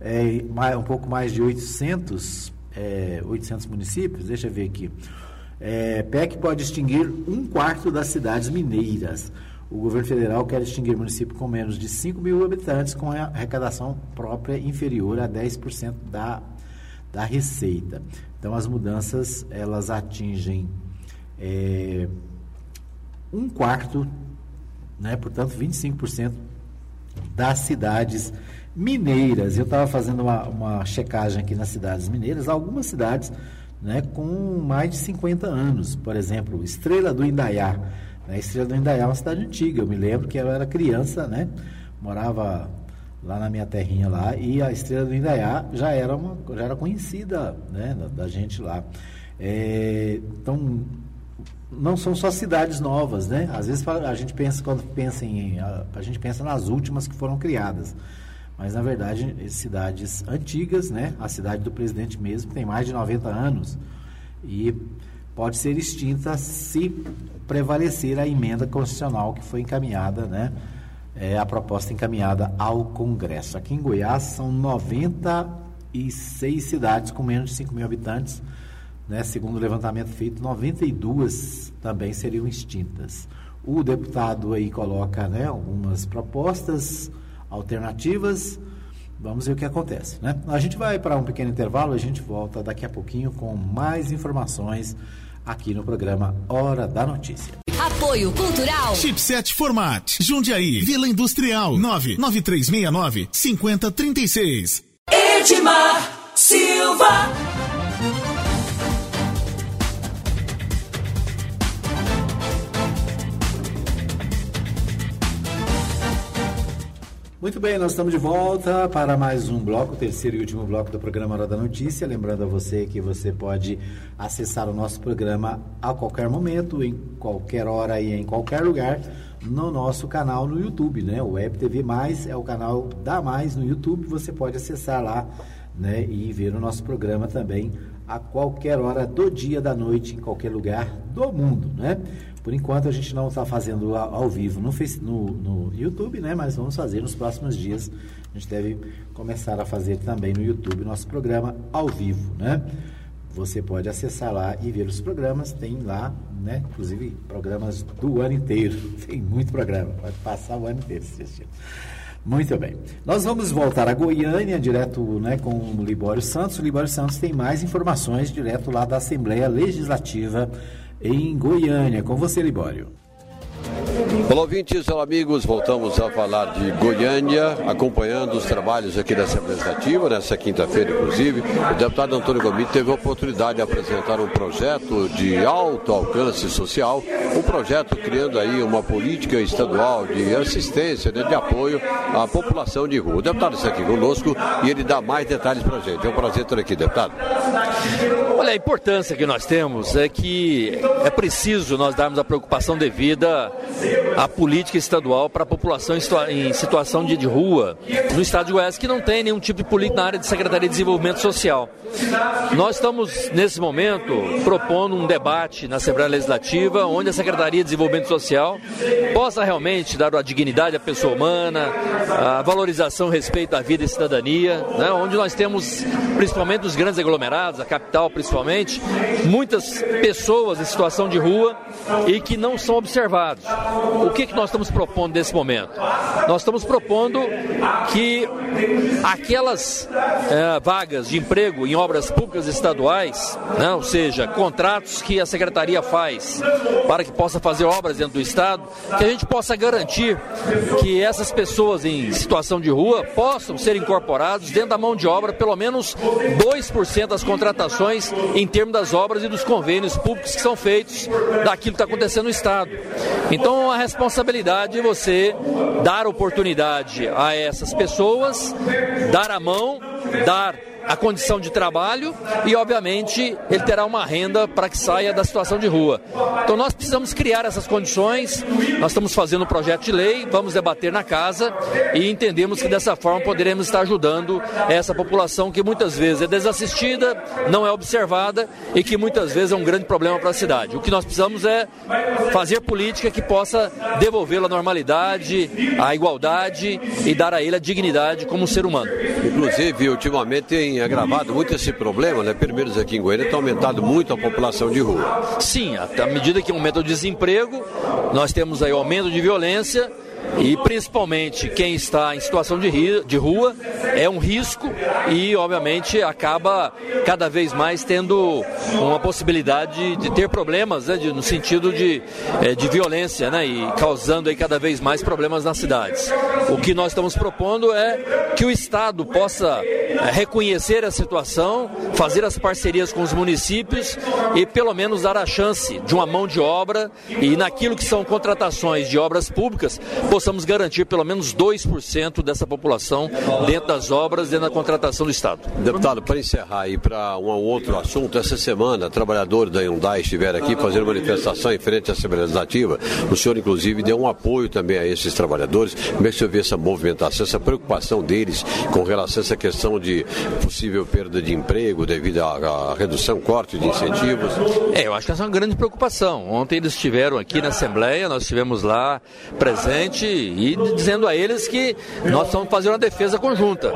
é, um pouco mais de 800, 800 municípios, deixa eu ver aqui. É, PEC pode extinguir um quarto das cidades mineiras. O governo federal quer extinguir municípios com menos de 5 mil habitantes com arrecadação própria inferior a 10% da, da receita. Então, as mudanças, elas atingem é, um quarto, né, portanto, 25% das cidades mineiras. Eu estava fazendo uma, uma checagem aqui nas cidades mineiras. Algumas cidades né, com mais de 50 anos. Por exemplo, Estrela do Indaiá. Né, Estrela do Indaiá é uma cidade antiga. Eu me lembro que eu era criança, né, morava lá na minha terrinha lá e a Estrela do Indaiá já era uma já era conhecida né, da, da gente lá. É, então não são só cidades novas, né? Às vezes a gente pensa quando pensa em a, a gente pensa nas últimas que foram criadas. Mas, na verdade, cidades antigas, né? A cidade do presidente mesmo tem mais de 90 anos e pode ser extinta se prevalecer a emenda constitucional que foi encaminhada, né? É, a proposta encaminhada ao Congresso. Aqui em Goiás são 96 cidades com menos de 5 mil habitantes, né? segundo o levantamento feito, 92 também seriam extintas. O deputado aí coloca né, algumas propostas alternativas. Vamos ver o que acontece, né? A gente vai para um pequeno intervalo, a gente volta daqui a pouquinho com mais informações aqui no programa Hora da Notícia. Apoio Cultural. Chipset Format. Jundiaí. Vila Industrial. 99369 5036. Edmar Silva. Muito bem, nós estamos de volta para mais um bloco, o terceiro e último bloco do programa Hora da Notícia. Lembrando a você que você pode acessar o nosso programa a qualquer momento, em qualquer hora e em qualquer lugar, no nosso canal no YouTube, né? O Web TV Mais é o canal da Mais no YouTube. Você pode acessar lá, né? E ver o nosso programa também a qualquer hora do dia, da noite, em qualquer lugar do mundo, né? Por enquanto a gente não está fazendo ao, vivo no, no, no, YouTube, né? Mas vamos fazer nos próximos dias. A gente deve começar a fazer também no YouTube nosso programa ao vivo, né? Você pode acessar lá e ver os programas. Tem lá, né? Inclusive programas do ano inteiro. Tem muito programa. Pode passar o ano inteiro assistindo. Muito bem. Nós vamos voltar a Goiânia, direto né, com o Libório Santos. O Libório Santos tem mais informações direto lá da Assembleia Legislativa em Goiânia. Com você, Libório. Olá, ouvintes, olá, amigos. Voltamos a falar de Goiânia, acompanhando os trabalhos aqui da Assembleia Legislativa, nessa quinta-feira, inclusive. O deputado Antônio Gomes teve a oportunidade de apresentar um projeto de alto alcance social, um projeto criando aí uma política estadual de assistência, né, de apoio à população de rua. O deputado está aqui conosco e ele dá mais detalhes para a gente. É um prazer ter aqui, deputado. Olha, a importância que nós temos é que é preciso nós darmos a preocupação devida à política estadual para a população em situação de, rua no estado de Goiás, que não tem nenhum tipo de política na área de Secretaria de Desenvolvimento Social. Nós estamos, nesse momento, propondo um debate na Assembleia Legislativa, onde a Secretaria de Desenvolvimento Social possa realmente dar a dignidade à pessoa humana, a valorização, respeito à vida e cidadania, né, onde nós temos, principalmente nos grandes aglomerados, a capital principalmente, muitas pessoas em situação de rua e que não são observados. O que, que nós estamos propondo nesse momento? Nós estamos propondo que aquelas é, vagas de emprego em obras públicas estaduais, né, ou seja, contratos que a secretaria faz para que possa fazer obras dentro do estado, que a gente possa garantir que essas pessoas em situação de rua possam ser incorporados dentro da mão de obra, pelo menos 2% das contratações em termos das obras e dos convênios públicos que são feitos daquilo que está acontecendo no estado. Então a responsabilidade é você dar oportunidade a essas pessoas, dar a mão, dar a condição de trabalho e, obviamente, ele terá uma renda para que saia da situação de rua. Então, nós precisamos criar essas condições. Nós estamos fazendo um projeto de lei, vamos debater na casa e entendemos que dessa forma poderemos estar ajudando essa população que muitas vezes é desassistida, não é observada e que muitas vezes é um grande problema para a cidade. O que nós precisamos é fazer política que possa devolvê-lo à normalidade, à igualdade e dar a ele a dignidade como ser humano. Inclusive, ultimamente tem agravado muito esse problema, né? Primeiros aqui em Goiânia tem aumentado muito a população de rua. Sim, à medida que aumenta o desemprego, nós temos aí aumento de violência e principalmente quem está em situação de, ri, de rua é um risco e obviamente acaba cada vez mais tendo uma possibilidade de, ter problemas né, de, no sentido de, é, de violência né, e causando aí cada vez mais problemas nas cidades. O que nós estamos propondo é que o Estado possa reconhecer a situação, fazer as parcerias com os municípios e pelo menos dar a chance de uma mão de obra e naquilo que são contratações de obras públicas possamos garantir pelo menos 2% dessa população dentro das obras, dentro da contratação do Estado. Deputado, para encerrar aí para um outro assunto, essa semana trabalhadores da Hyundai estiveram aqui fazendo manifestação em frente à Assembleia Legislativa. O senhor, inclusive, deu um apoio também a esses trabalhadores. Como é que o senhor vê essa movimentação, essa preocupação deles com relação a essa questão de possível perda de emprego devido à, à redução, corte de incentivos? É, eu acho que essa é uma grande preocupação. Ontem eles estiveram aqui na Assembleia, nós estivemos lá presente e dizendo a eles que nós estamos fazendo uma defesa conjunta.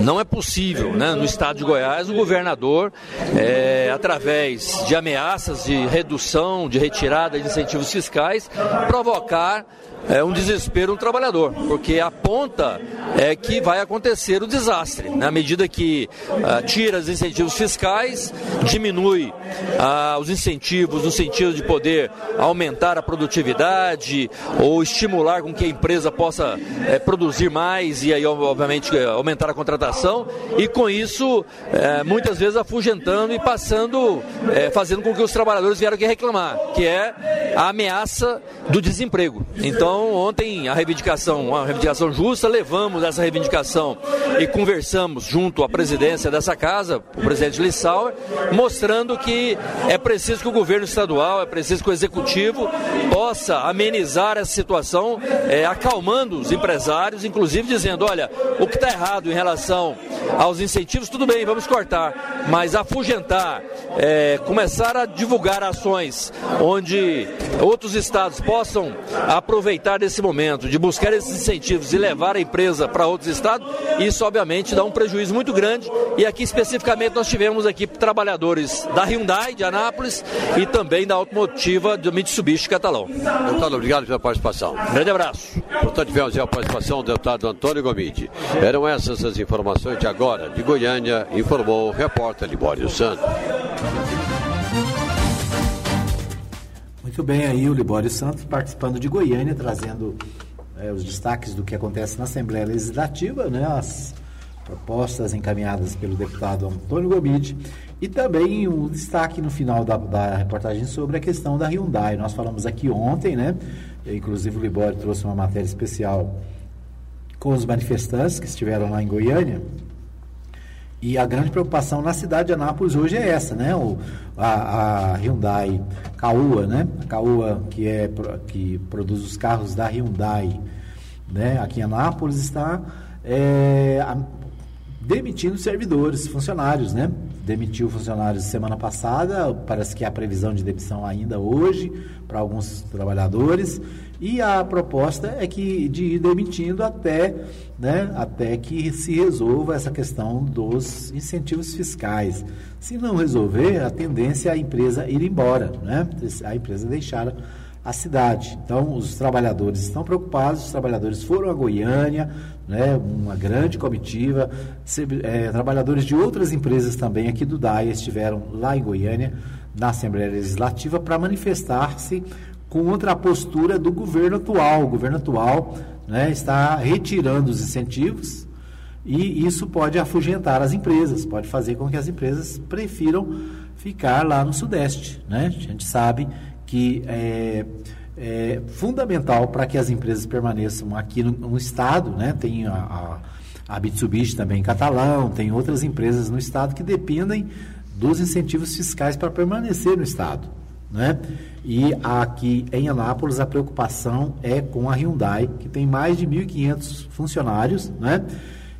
Não é possível, né, no estado de Goiás, o governador, é, através de ameaças de redução, de retirada de incentivos fiscais, provocar é um desespero um trabalhador, porque aponta é que vai acontecer o desastre. Na medida que ah, tira os incentivos fiscais, diminui ah, os incentivos no sentido de poder aumentar a produtividade ou estimular com que a empresa possa é, produzir mais e aí, obviamente, aumentar a contratação, e com isso, é, muitas vezes afugentando e passando, fazendo com que os trabalhadores vieram aqui reclamar, que é a ameaça do desemprego. Então, ontem a reivindicação, uma reivindicação justa, levamos essa reivindicação e conversamos junto à presidência dessa casa, o presidente Lissauer, mostrando que é preciso que o governo estadual, é preciso que o executivo possa amenizar essa situação, é, acalmando os empresários, inclusive dizendo, olha, o que está errado em relação aos incentivos, tudo bem, vamos cortar, mas afugentar, é, começar a divulgar ações onde outros estados possam aproveitar desse momento, de buscar esses incentivos e levar a empresa para outros estados, isso obviamente dá um prejuízo muito grande. E aqui especificamente nós tivemos aqui trabalhadores da Hyundai de Anápolis e também da automotiva do Mitsubishi Catalão. Deputado, obrigado pela participação. Grande abraço. Portanto, tivemos a participação do deputado Antônio Gomide. Eram essas as informações de agora. De Goiânia, informou o repórter Libório Santos. Muito bem, aí o Libório Santos participando de Goiânia, trazendo é, os destaques do que acontece na Assembleia Legislativa, né, as propostas encaminhadas pelo deputado Antônio Gomide e também um destaque no final da, da, reportagem sobre a questão da Hyundai. Nós falamos aqui ontem, né? Inclusive o Libório trouxe uma matéria especial com os manifestantes que estiveram lá em Goiânia e a grande preocupação na cidade de Anápolis hoje é essa, né? O, a, a Hyundai Caoa, né? A Caoa que, é, que produz os carros da Hyundai, né? Aqui em Anápolis está é, a, demitindo servidores, funcionários, né? Demitiu funcionários semana passada, parece que há previsão de demissão ainda hoje para alguns trabalhadores e a proposta é que de ir demitindo até, né, até que se resolva essa questão dos incentivos fiscais. Se não resolver, a tendência é a empresa ir embora, né? A empresa deixar a cidade. Então, os trabalhadores estão preocupados, os trabalhadores foram a Goiânia, né, uma grande comitiva, se, é, trabalhadores de outras empresas também aqui do DAI estiveram lá em Goiânia, na Assembleia Legislativa, para manifestar-se contra a postura do governo atual. O governo atual né, está retirando os incentivos e isso pode afugentar as empresas, pode fazer com que as empresas prefiram ficar lá no Sudeste. Né? A gente sabe que é, é fundamental para que as empresas permaneçam aqui no, no estado, né? tem a, a, a Mitsubishi também Catalão, tem outras empresas no estado que dependem dos incentivos fiscais para permanecer no estado. Né? E aqui em Anápolis a preocupação é com a Hyundai, que tem mais de 1.500 funcionários, né?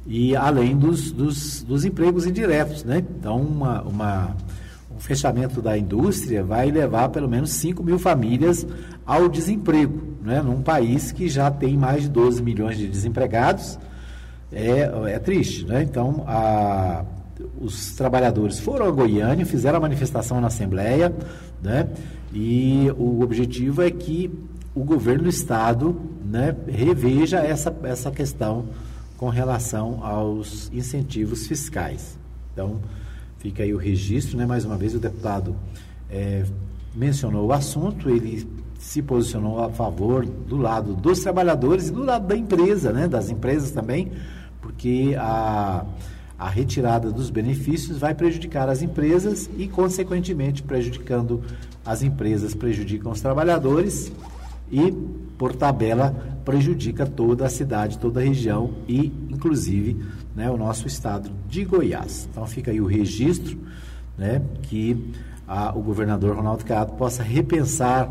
E além dos, dos, dos empregos indiretos, né? Então, uma, uma, um fechamento da indústria vai levar pelo menos 5 mil famílias ao desemprego, né? Num país que já tem mais de 12 milhões de desempregados, é, é triste, né? Então, a, os trabalhadores foram a Goiânia, fizeram a manifestação na Assembleia, né? E o objetivo é que o governo do estado né, reveja essa, essa questão com relação aos incentivos fiscais. Então, fica aí o registro, né? Mais uma vez, o deputado é, mencionou o assunto, ele se posicionou a favor do lado dos trabalhadores e do lado da empresa, né? Das empresas também, porque a a retirada dos benefícios vai prejudicar as empresas e, consequentemente, prejudicando as empresas, prejudicam os trabalhadores e, por tabela, prejudica toda a cidade, toda a região e, inclusive, né, o nosso estado de Goiás. Então, fica aí o registro né, que a, o governador Ronaldo Caiado possa repensar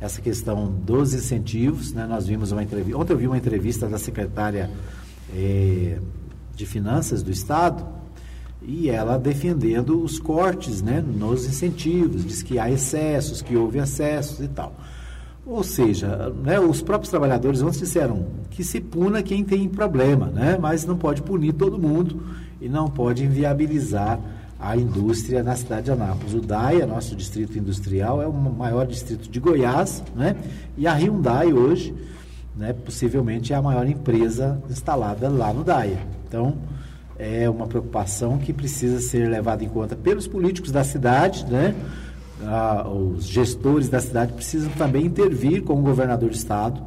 essa questão dos incentivos. Né? Nós vimos uma entrevista, ontem eu vi uma entrevista da secretária. Eh, de Finanças do Estado, e ela defendendo os cortes né, nos incentivos, diz que há excessos, que houve excessos e tal. Ou seja, né, os próprios trabalhadores ontem disseram que se puna quem tem problema, né, mas não pode punir todo mundo e não pode inviabilizar a indústria na cidade de Anápolis. O DAIA, nosso distrito industrial, é o maior distrito de Goiás, né, e a Hyundai hoje, né, possivelmente é a maior empresa instalada lá no DAIA. Então, é uma preocupação que precisa ser levada em conta pelos políticos da cidade, né? Ah, os gestores da cidade precisam também intervir com o governador do estado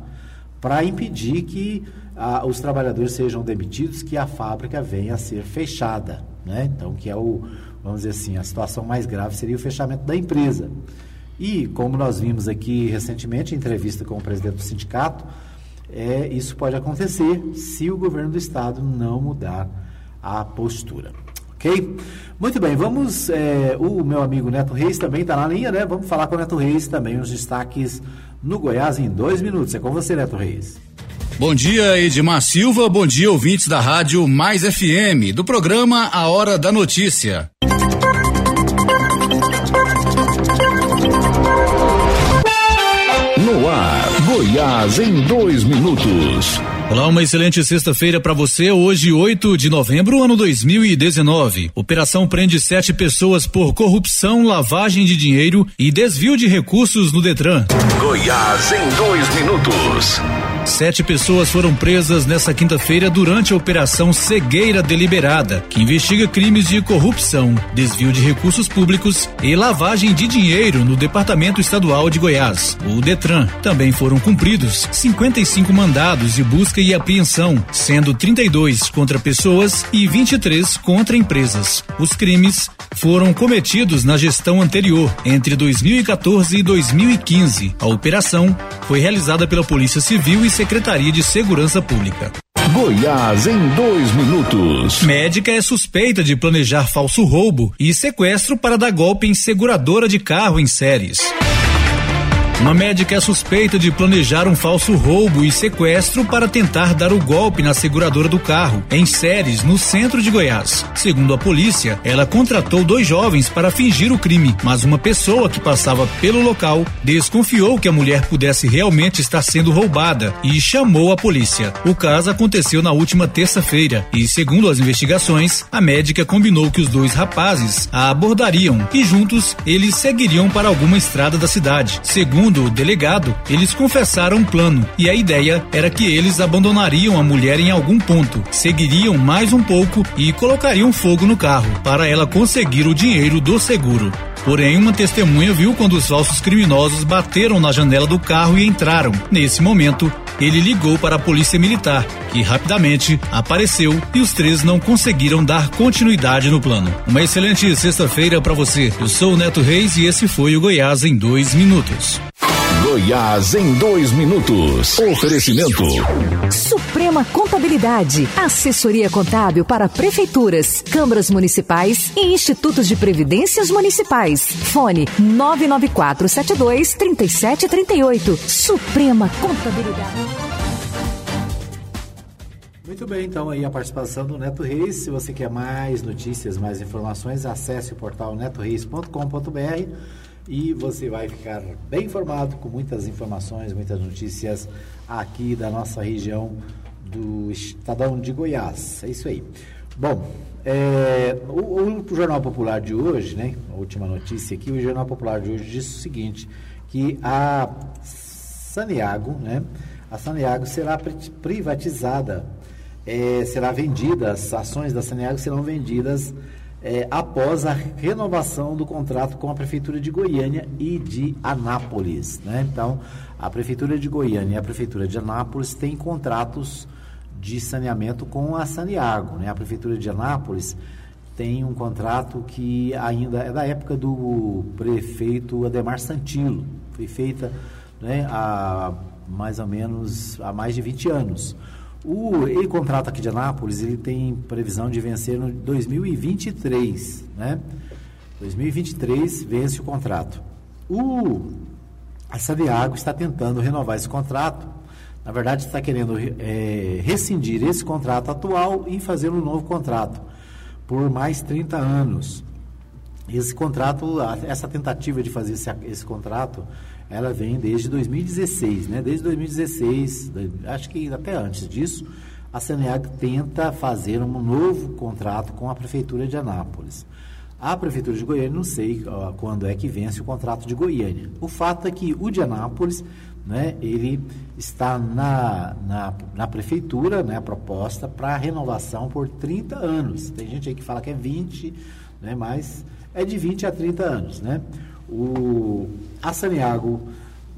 para impedir que ah, os trabalhadores sejam demitidos, que a fábrica venha a ser fechada, né? Então, que é o, vamos dizer assim, a situação mais grave seria o fechamento da empresa. E, como nós vimos aqui recentemente, em entrevista com o presidente do sindicato, é, isso pode acontecer se o governo do estado não mudar a postura. Ok? Muito bem, vamos. É, o meu amigo Neto Reis também está na linha, né? Vamos falar com o Neto Reis também, os destaques no Goiás em dois minutos. É com você, Neto Reis. Bom dia, Edmar Silva. Bom dia, ouvintes da Rádio Mais FM, do programa A Hora da Notícia. Goiás em dois minutos. Olá, uma excelente sexta-feira para você. Hoje, 8 de novembro, ano 2019. Operação prende sete pessoas por corrupção, lavagem de dinheiro e desvio de recursos no Detran. Goiás em dois minutos. Sete pessoas foram presas nesta quinta-feira durante a Operação Cegueira Deliberada, que investiga crimes de corrupção, desvio de recursos públicos e lavagem de dinheiro no Departamento Estadual de Goiás, o Detran. Também foram cumpridos 55 mandados de busca e apreensão, sendo 32 contra pessoas e 23 contra empresas. Os crimes foram cometidos na gestão anterior, entre 2014 e 2015. A operação foi realizada pela Polícia Civil e Secretaria de Segurança Pública. Goiás em dois minutos. Médica é suspeita de planejar falso roubo e sequestro para dar golpe em seguradora de carro em séries. Uma médica é suspeita de planejar um falso roubo e sequestro para tentar dar o golpe na seguradora do carro, em Séries, no centro de Goiás. Segundo a polícia, ela contratou dois jovens para fingir o crime, mas uma pessoa que passava pelo local desconfiou que a mulher pudesse realmente estar sendo roubada e chamou a polícia. O caso aconteceu na última terça-feira e, segundo as investigações, a médica combinou que os dois rapazes a abordariam e juntos eles seguiriam para alguma estrada da cidade. Segundo Segundo o delegado, eles confessaram um plano e a ideia era que eles abandonariam a mulher em algum ponto, seguiriam mais um pouco e colocariam fogo no carro para ela conseguir o dinheiro do seguro. Porém, uma testemunha viu quando os falsos criminosos bateram na janela do carro e entraram. Nesse momento, ele ligou para a polícia militar, que rapidamente apareceu e os três não conseguiram dar continuidade no plano. Uma excelente sexta-feira para você. Eu sou o Neto Reis e esse foi o Goiás em dois minutos. Goiás em dois minutos. Oferecimento. Suprema Contabilidade. Assessoria contábil para prefeituras, câmaras municipais e institutos de previdências municipais. Fone 99472 3738. Suprema Contabilidade. Muito bem, então aí a participação do Neto Reis. Se você quer mais notícias, mais informações, acesse o portal netoreis.com.br e você vai ficar bem informado com muitas informações, muitas notícias aqui da nossa região do Estadão de Goiás. É isso aí. Bom, é, o, o, Jornal Popular de hoje, né, a última notícia aqui, o Jornal Popular de hoje diz o seguinte, que a Saniago, né, a Saniago será privatizada, é, será vendida, as ações da Saniago serão vendidas é, após a renovação do contrato com a Prefeitura de Goiânia e de Anápolis. Né? Então, a Prefeitura de Goiânia e a Prefeitura de Anápolis têm contratos de saneamento com a Saniago. Né? A Prefeitura de Anápolis tem um contrato que ainda é da época do prefeito Ademar Santilo. Foi feita né, há mais ou menos há mais de 20 anos. O ele contrato aqui de Anápolis, ele tem previsão de vencer no 2023, né? 2023 vence o contrato. O a Saviago está tentando renovar esse contrato. Na verdade, está querendo é, rescindir esse contrato atual e fazer um novo contrato. por mais 30 anos. Esse contrato, essa tentativa de fazer esse, esse contrato, ela vem desde 2016, né? Desde 2016, acho que até antes disso, a Saneag tenta fazer um novo contrato com a Prefeitura de Anápolis. A Prefeitura de Goiânia, não sei quando é que vence o contrato de Goiânia. O fato é que o de Anápolis, né, ele está na, na, na Prefeitura, né, proposta para renovação por 30 anos. Tem gente aí que fala que é 20, né, mas é de 20 a 30 anos. Né? O, a Saniago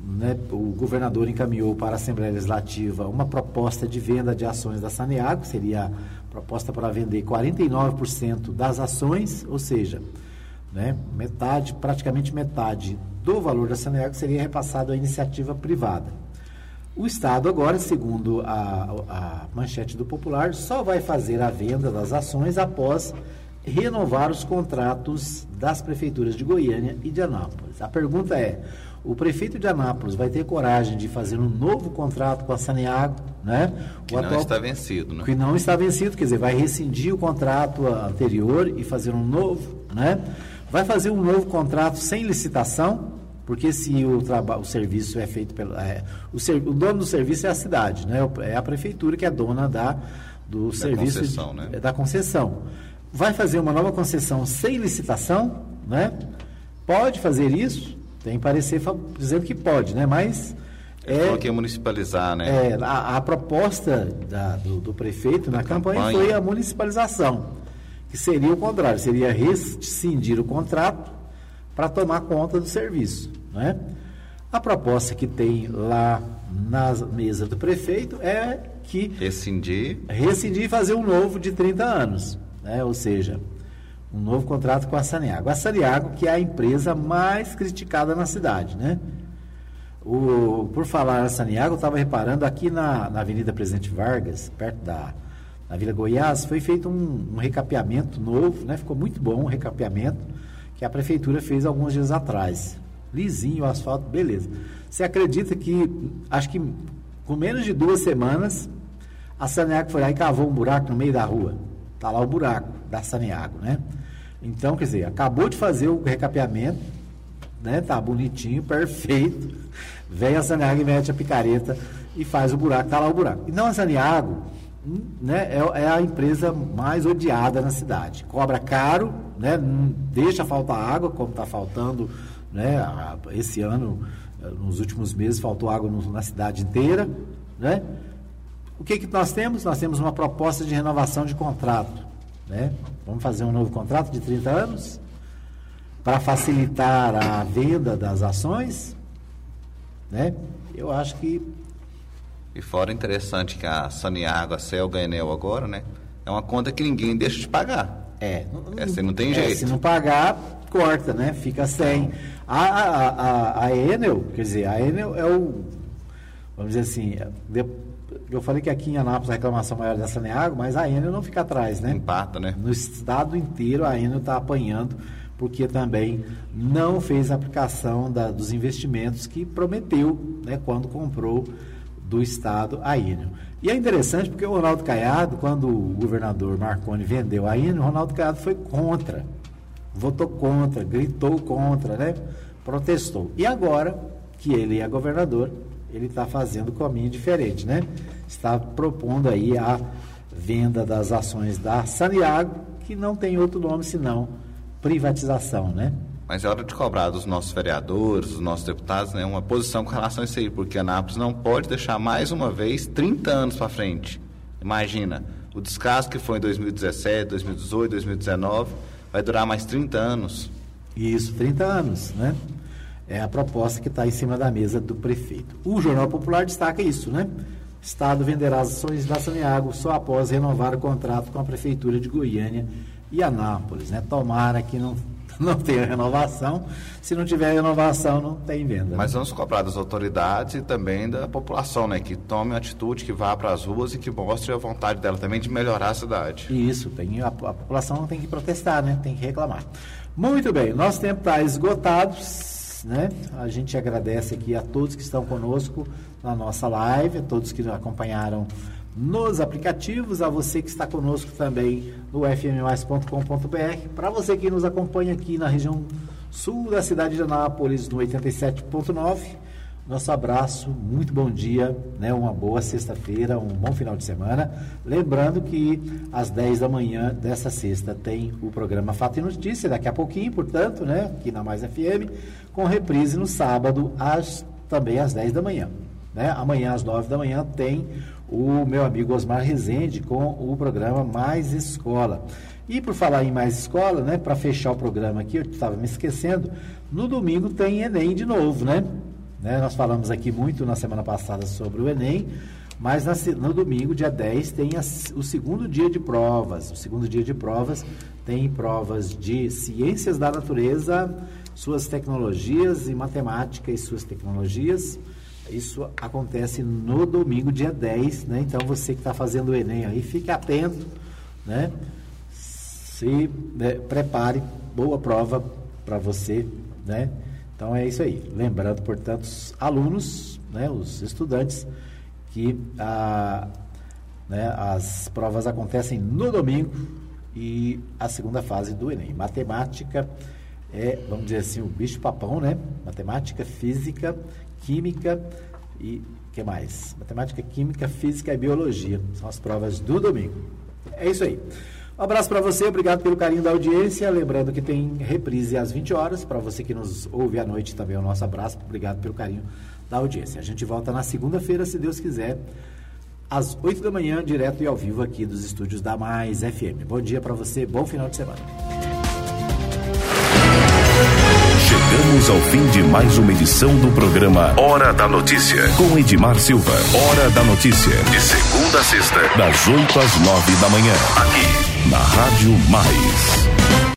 né, o governador encaminhou para a Assembleia Legislativa uma proposta de venda de ações da Saneago, seria proposta para vender 49% das ações, ou seja, né, metade, praticamente metade do valor da Saneago seria repassado à iniciativa privada. O Estado agora, segundo a, a manchete do Popular, só vai fazer a venda das ações após renovar os contratos das prefeituras de Goiânia e de Anápolis. A pergunta é: o prefeito de Anápolis vai ter coragem de fazer um novo contrato com a Saneago, né? Que o não atual, está vencido, né? Que não está vencido, quer dizer, vai rescindir o contrato anterior e fazer um novo, né? Vai fazer um novo contrato sem licitação, porque se o, o serviço é feito pelo. É, o, ser, o, dono do serviço é a cidade, né? É a prefeitura que é dona da, do da serviço. Concessão, de, né? Da concessão. Vai fazer uma nova concessão sem licitação, né? Pode fazer isso, tem parecer dizendo que pode, né? Mas é, que ia municipalizar, né? É, a, a proposta da, do, do, prefeito da na campanha, campanha foi a municipalização, que seria o contrário, seria rescindir o contrato para tomar conta do serviço, né? A proposta que tem lá na mesa do prefeito é que rescindir, rescindir e fazer um novo de 30 anos, né? Ou seja, um novo contrato com a Saniago. A Saniago, que é a empresa mais criticada na cidade, né? O, por falar em Saniago, eu estava reparando aqui na, na Avenida Presidente Vargas, perto da na Vila Goiás, foi feito um, um recapeamento novo, né? Ficou muito bom o recapeamento que a prefeitura fez alguns dias atrás. Lisinho, asfalto, beleza. Você acredita que, acho que com menos de duas semanas, a Saniago foi lá e cavou um buraco no meio da rua. Está lá o buraco da Saniago, né? Então, quer dizer, acabou de fazer o recapeamento, né? Tá bonitinho, perfeito. Vem a Saniago e mete a picareta e faz o buraco, tá lá o buraco. E não a Saniago, hum, né? É, é, a empresa mais odiada na cidade. Cobra caro, né? Deixa faltar água, como está faltando, né? Esse ano, nos últimos meses, faltou água na cidade inteira, né? O que, que nós temos? Nós temos uma proposta de renovação de contrato. Né? Vamos fazer um novo contrato de 30 anos para facilitar a venda das ações. Né? Eu acho que. E fora interessante que a Saniago, a Celga Enel agora, né? É uma conta que ninguém deixa de pagar. É. Essa não tem é, jeito. Se não pagar, corta, né? Fica sem. A, a, a, a Enel, quer dizer, a Enel é o. Vamos dizer assim, eu falei que aqui em Anápolis a reclamação maior é da Saneago, mas a Enel não fica atrás, né? Empata, né? No estado inteiro a Enel está apanhando, porque também não fez a aplicação da, dos investimentos que prometeu né, quando comprou do estado a Enel. E é interessante porque o Ronaldo Caiado, quando o governador Marconi vendeu a Enel, o Ronaldo Caiado foi contra, votou contra, gritou contra, né? protestou. E agora que ele é governador, ele está fazendo um caminho diferente, né? Está propondo aí a venda das ações da Saniago, que não tem outro nome senão privatização, né? Mas é hora de cobrar dos nossos vereadores, dos nossos deputados, né, uma posição com relação a isso aí, porque a Anápolis não pode deixar mais uma vez 30 anos para frente. Imagina, o descaso que foi em 2017, 2018, 2019, vai durar mais 30 anos. Isso, 30 anos, né? É a proposta que está em cima da mesa do prefeito. O Jornal Popular destaca isso, né? Estado venderá as ações da Saniago só após renovar o contrato com a Prefeitura de Goiânia e Anápolis, né? Tomara que não, não tenha renovação. Se não tiver renovação, não tem venda. Né? Mas vamos cobrar das autoridades e também da população, né? Que tome atitude, que vá para as ruas e que mostre a vontade dela também de melhorar a cidade. Isso, tem, a, a população tem que protestar, né? Tem que reclamar. Muito bem, nosso tempo está esgotado né? A gente agradece aqui a todos que estão conosco na nossa live, a todos que acompanharam nos aplicativos, a você que está conosco também no fmmais.com.br, para você que nos acompanha aqui na região sul da cidade de Anápolis, no 87.9. Nosso abraço, muito bom dia, né? uma boa sexta-feira, um bom final de semana. Lembrando que às 10 da manhã dessa sexta tem o programa Fato e Notícia, daqui a pouquinho, portanto, né? aqui na Mais FM, com reprise no sábado, às, também às 10 da manhã. Né? Amanhã às 9 da manhã tem o meu amigo Osmar Rezende com o programa Mais Escola. E por falar em Mais Escola, né, para fechar o programa aqui, eu estava me esquecendo, no domingo tem Enem de novo, né? Né? Nós falamos aqui muito na semana passada sobre o Enem, mas na, no domingo, dia 10, tem a, o segundo dia de provas. O segundo dia de provas tem provas de ciências da natureza, suas tecnologias e matemática e suas tecnologias. Isso acontece no domingo, dia 10, né? Então você que está fazendo o Enem aí, fique atento, né? Se né, prepare, boa prova para você, né? Então é isso aí. Lembrando, portanto, os alunos, né, os estudantes, que a, né, as provas acontecem no domingo e a segunda fase do Enem. Matemática é, vamos dizer assim, o bicho-papão, né? Matemática, física, química e que mais? Matemática, química, física e biologia. São as provas do domingo. É isso aí. Um abraço para você, obrigado pelo carinho da audiência. Lembrando que tem reprise às 20 horas. Para você que nos ouve à noite também, o nosso abraço. Obrigado pelo carinho da audiência. A gente volta na segunda-feira, se Deus quiser, às 8 da manhã, direto e ao vivo aqui dos estúdios da Mais FM. Bom dia para você, bom final de semana. Chegamos ao fim de mais uma edição do programa Hora da Notícia, com Edmar Silva. Hora da Notícia, de segunda a sexta, das 8 às 9 da manhã, aqui na Rádio Mais.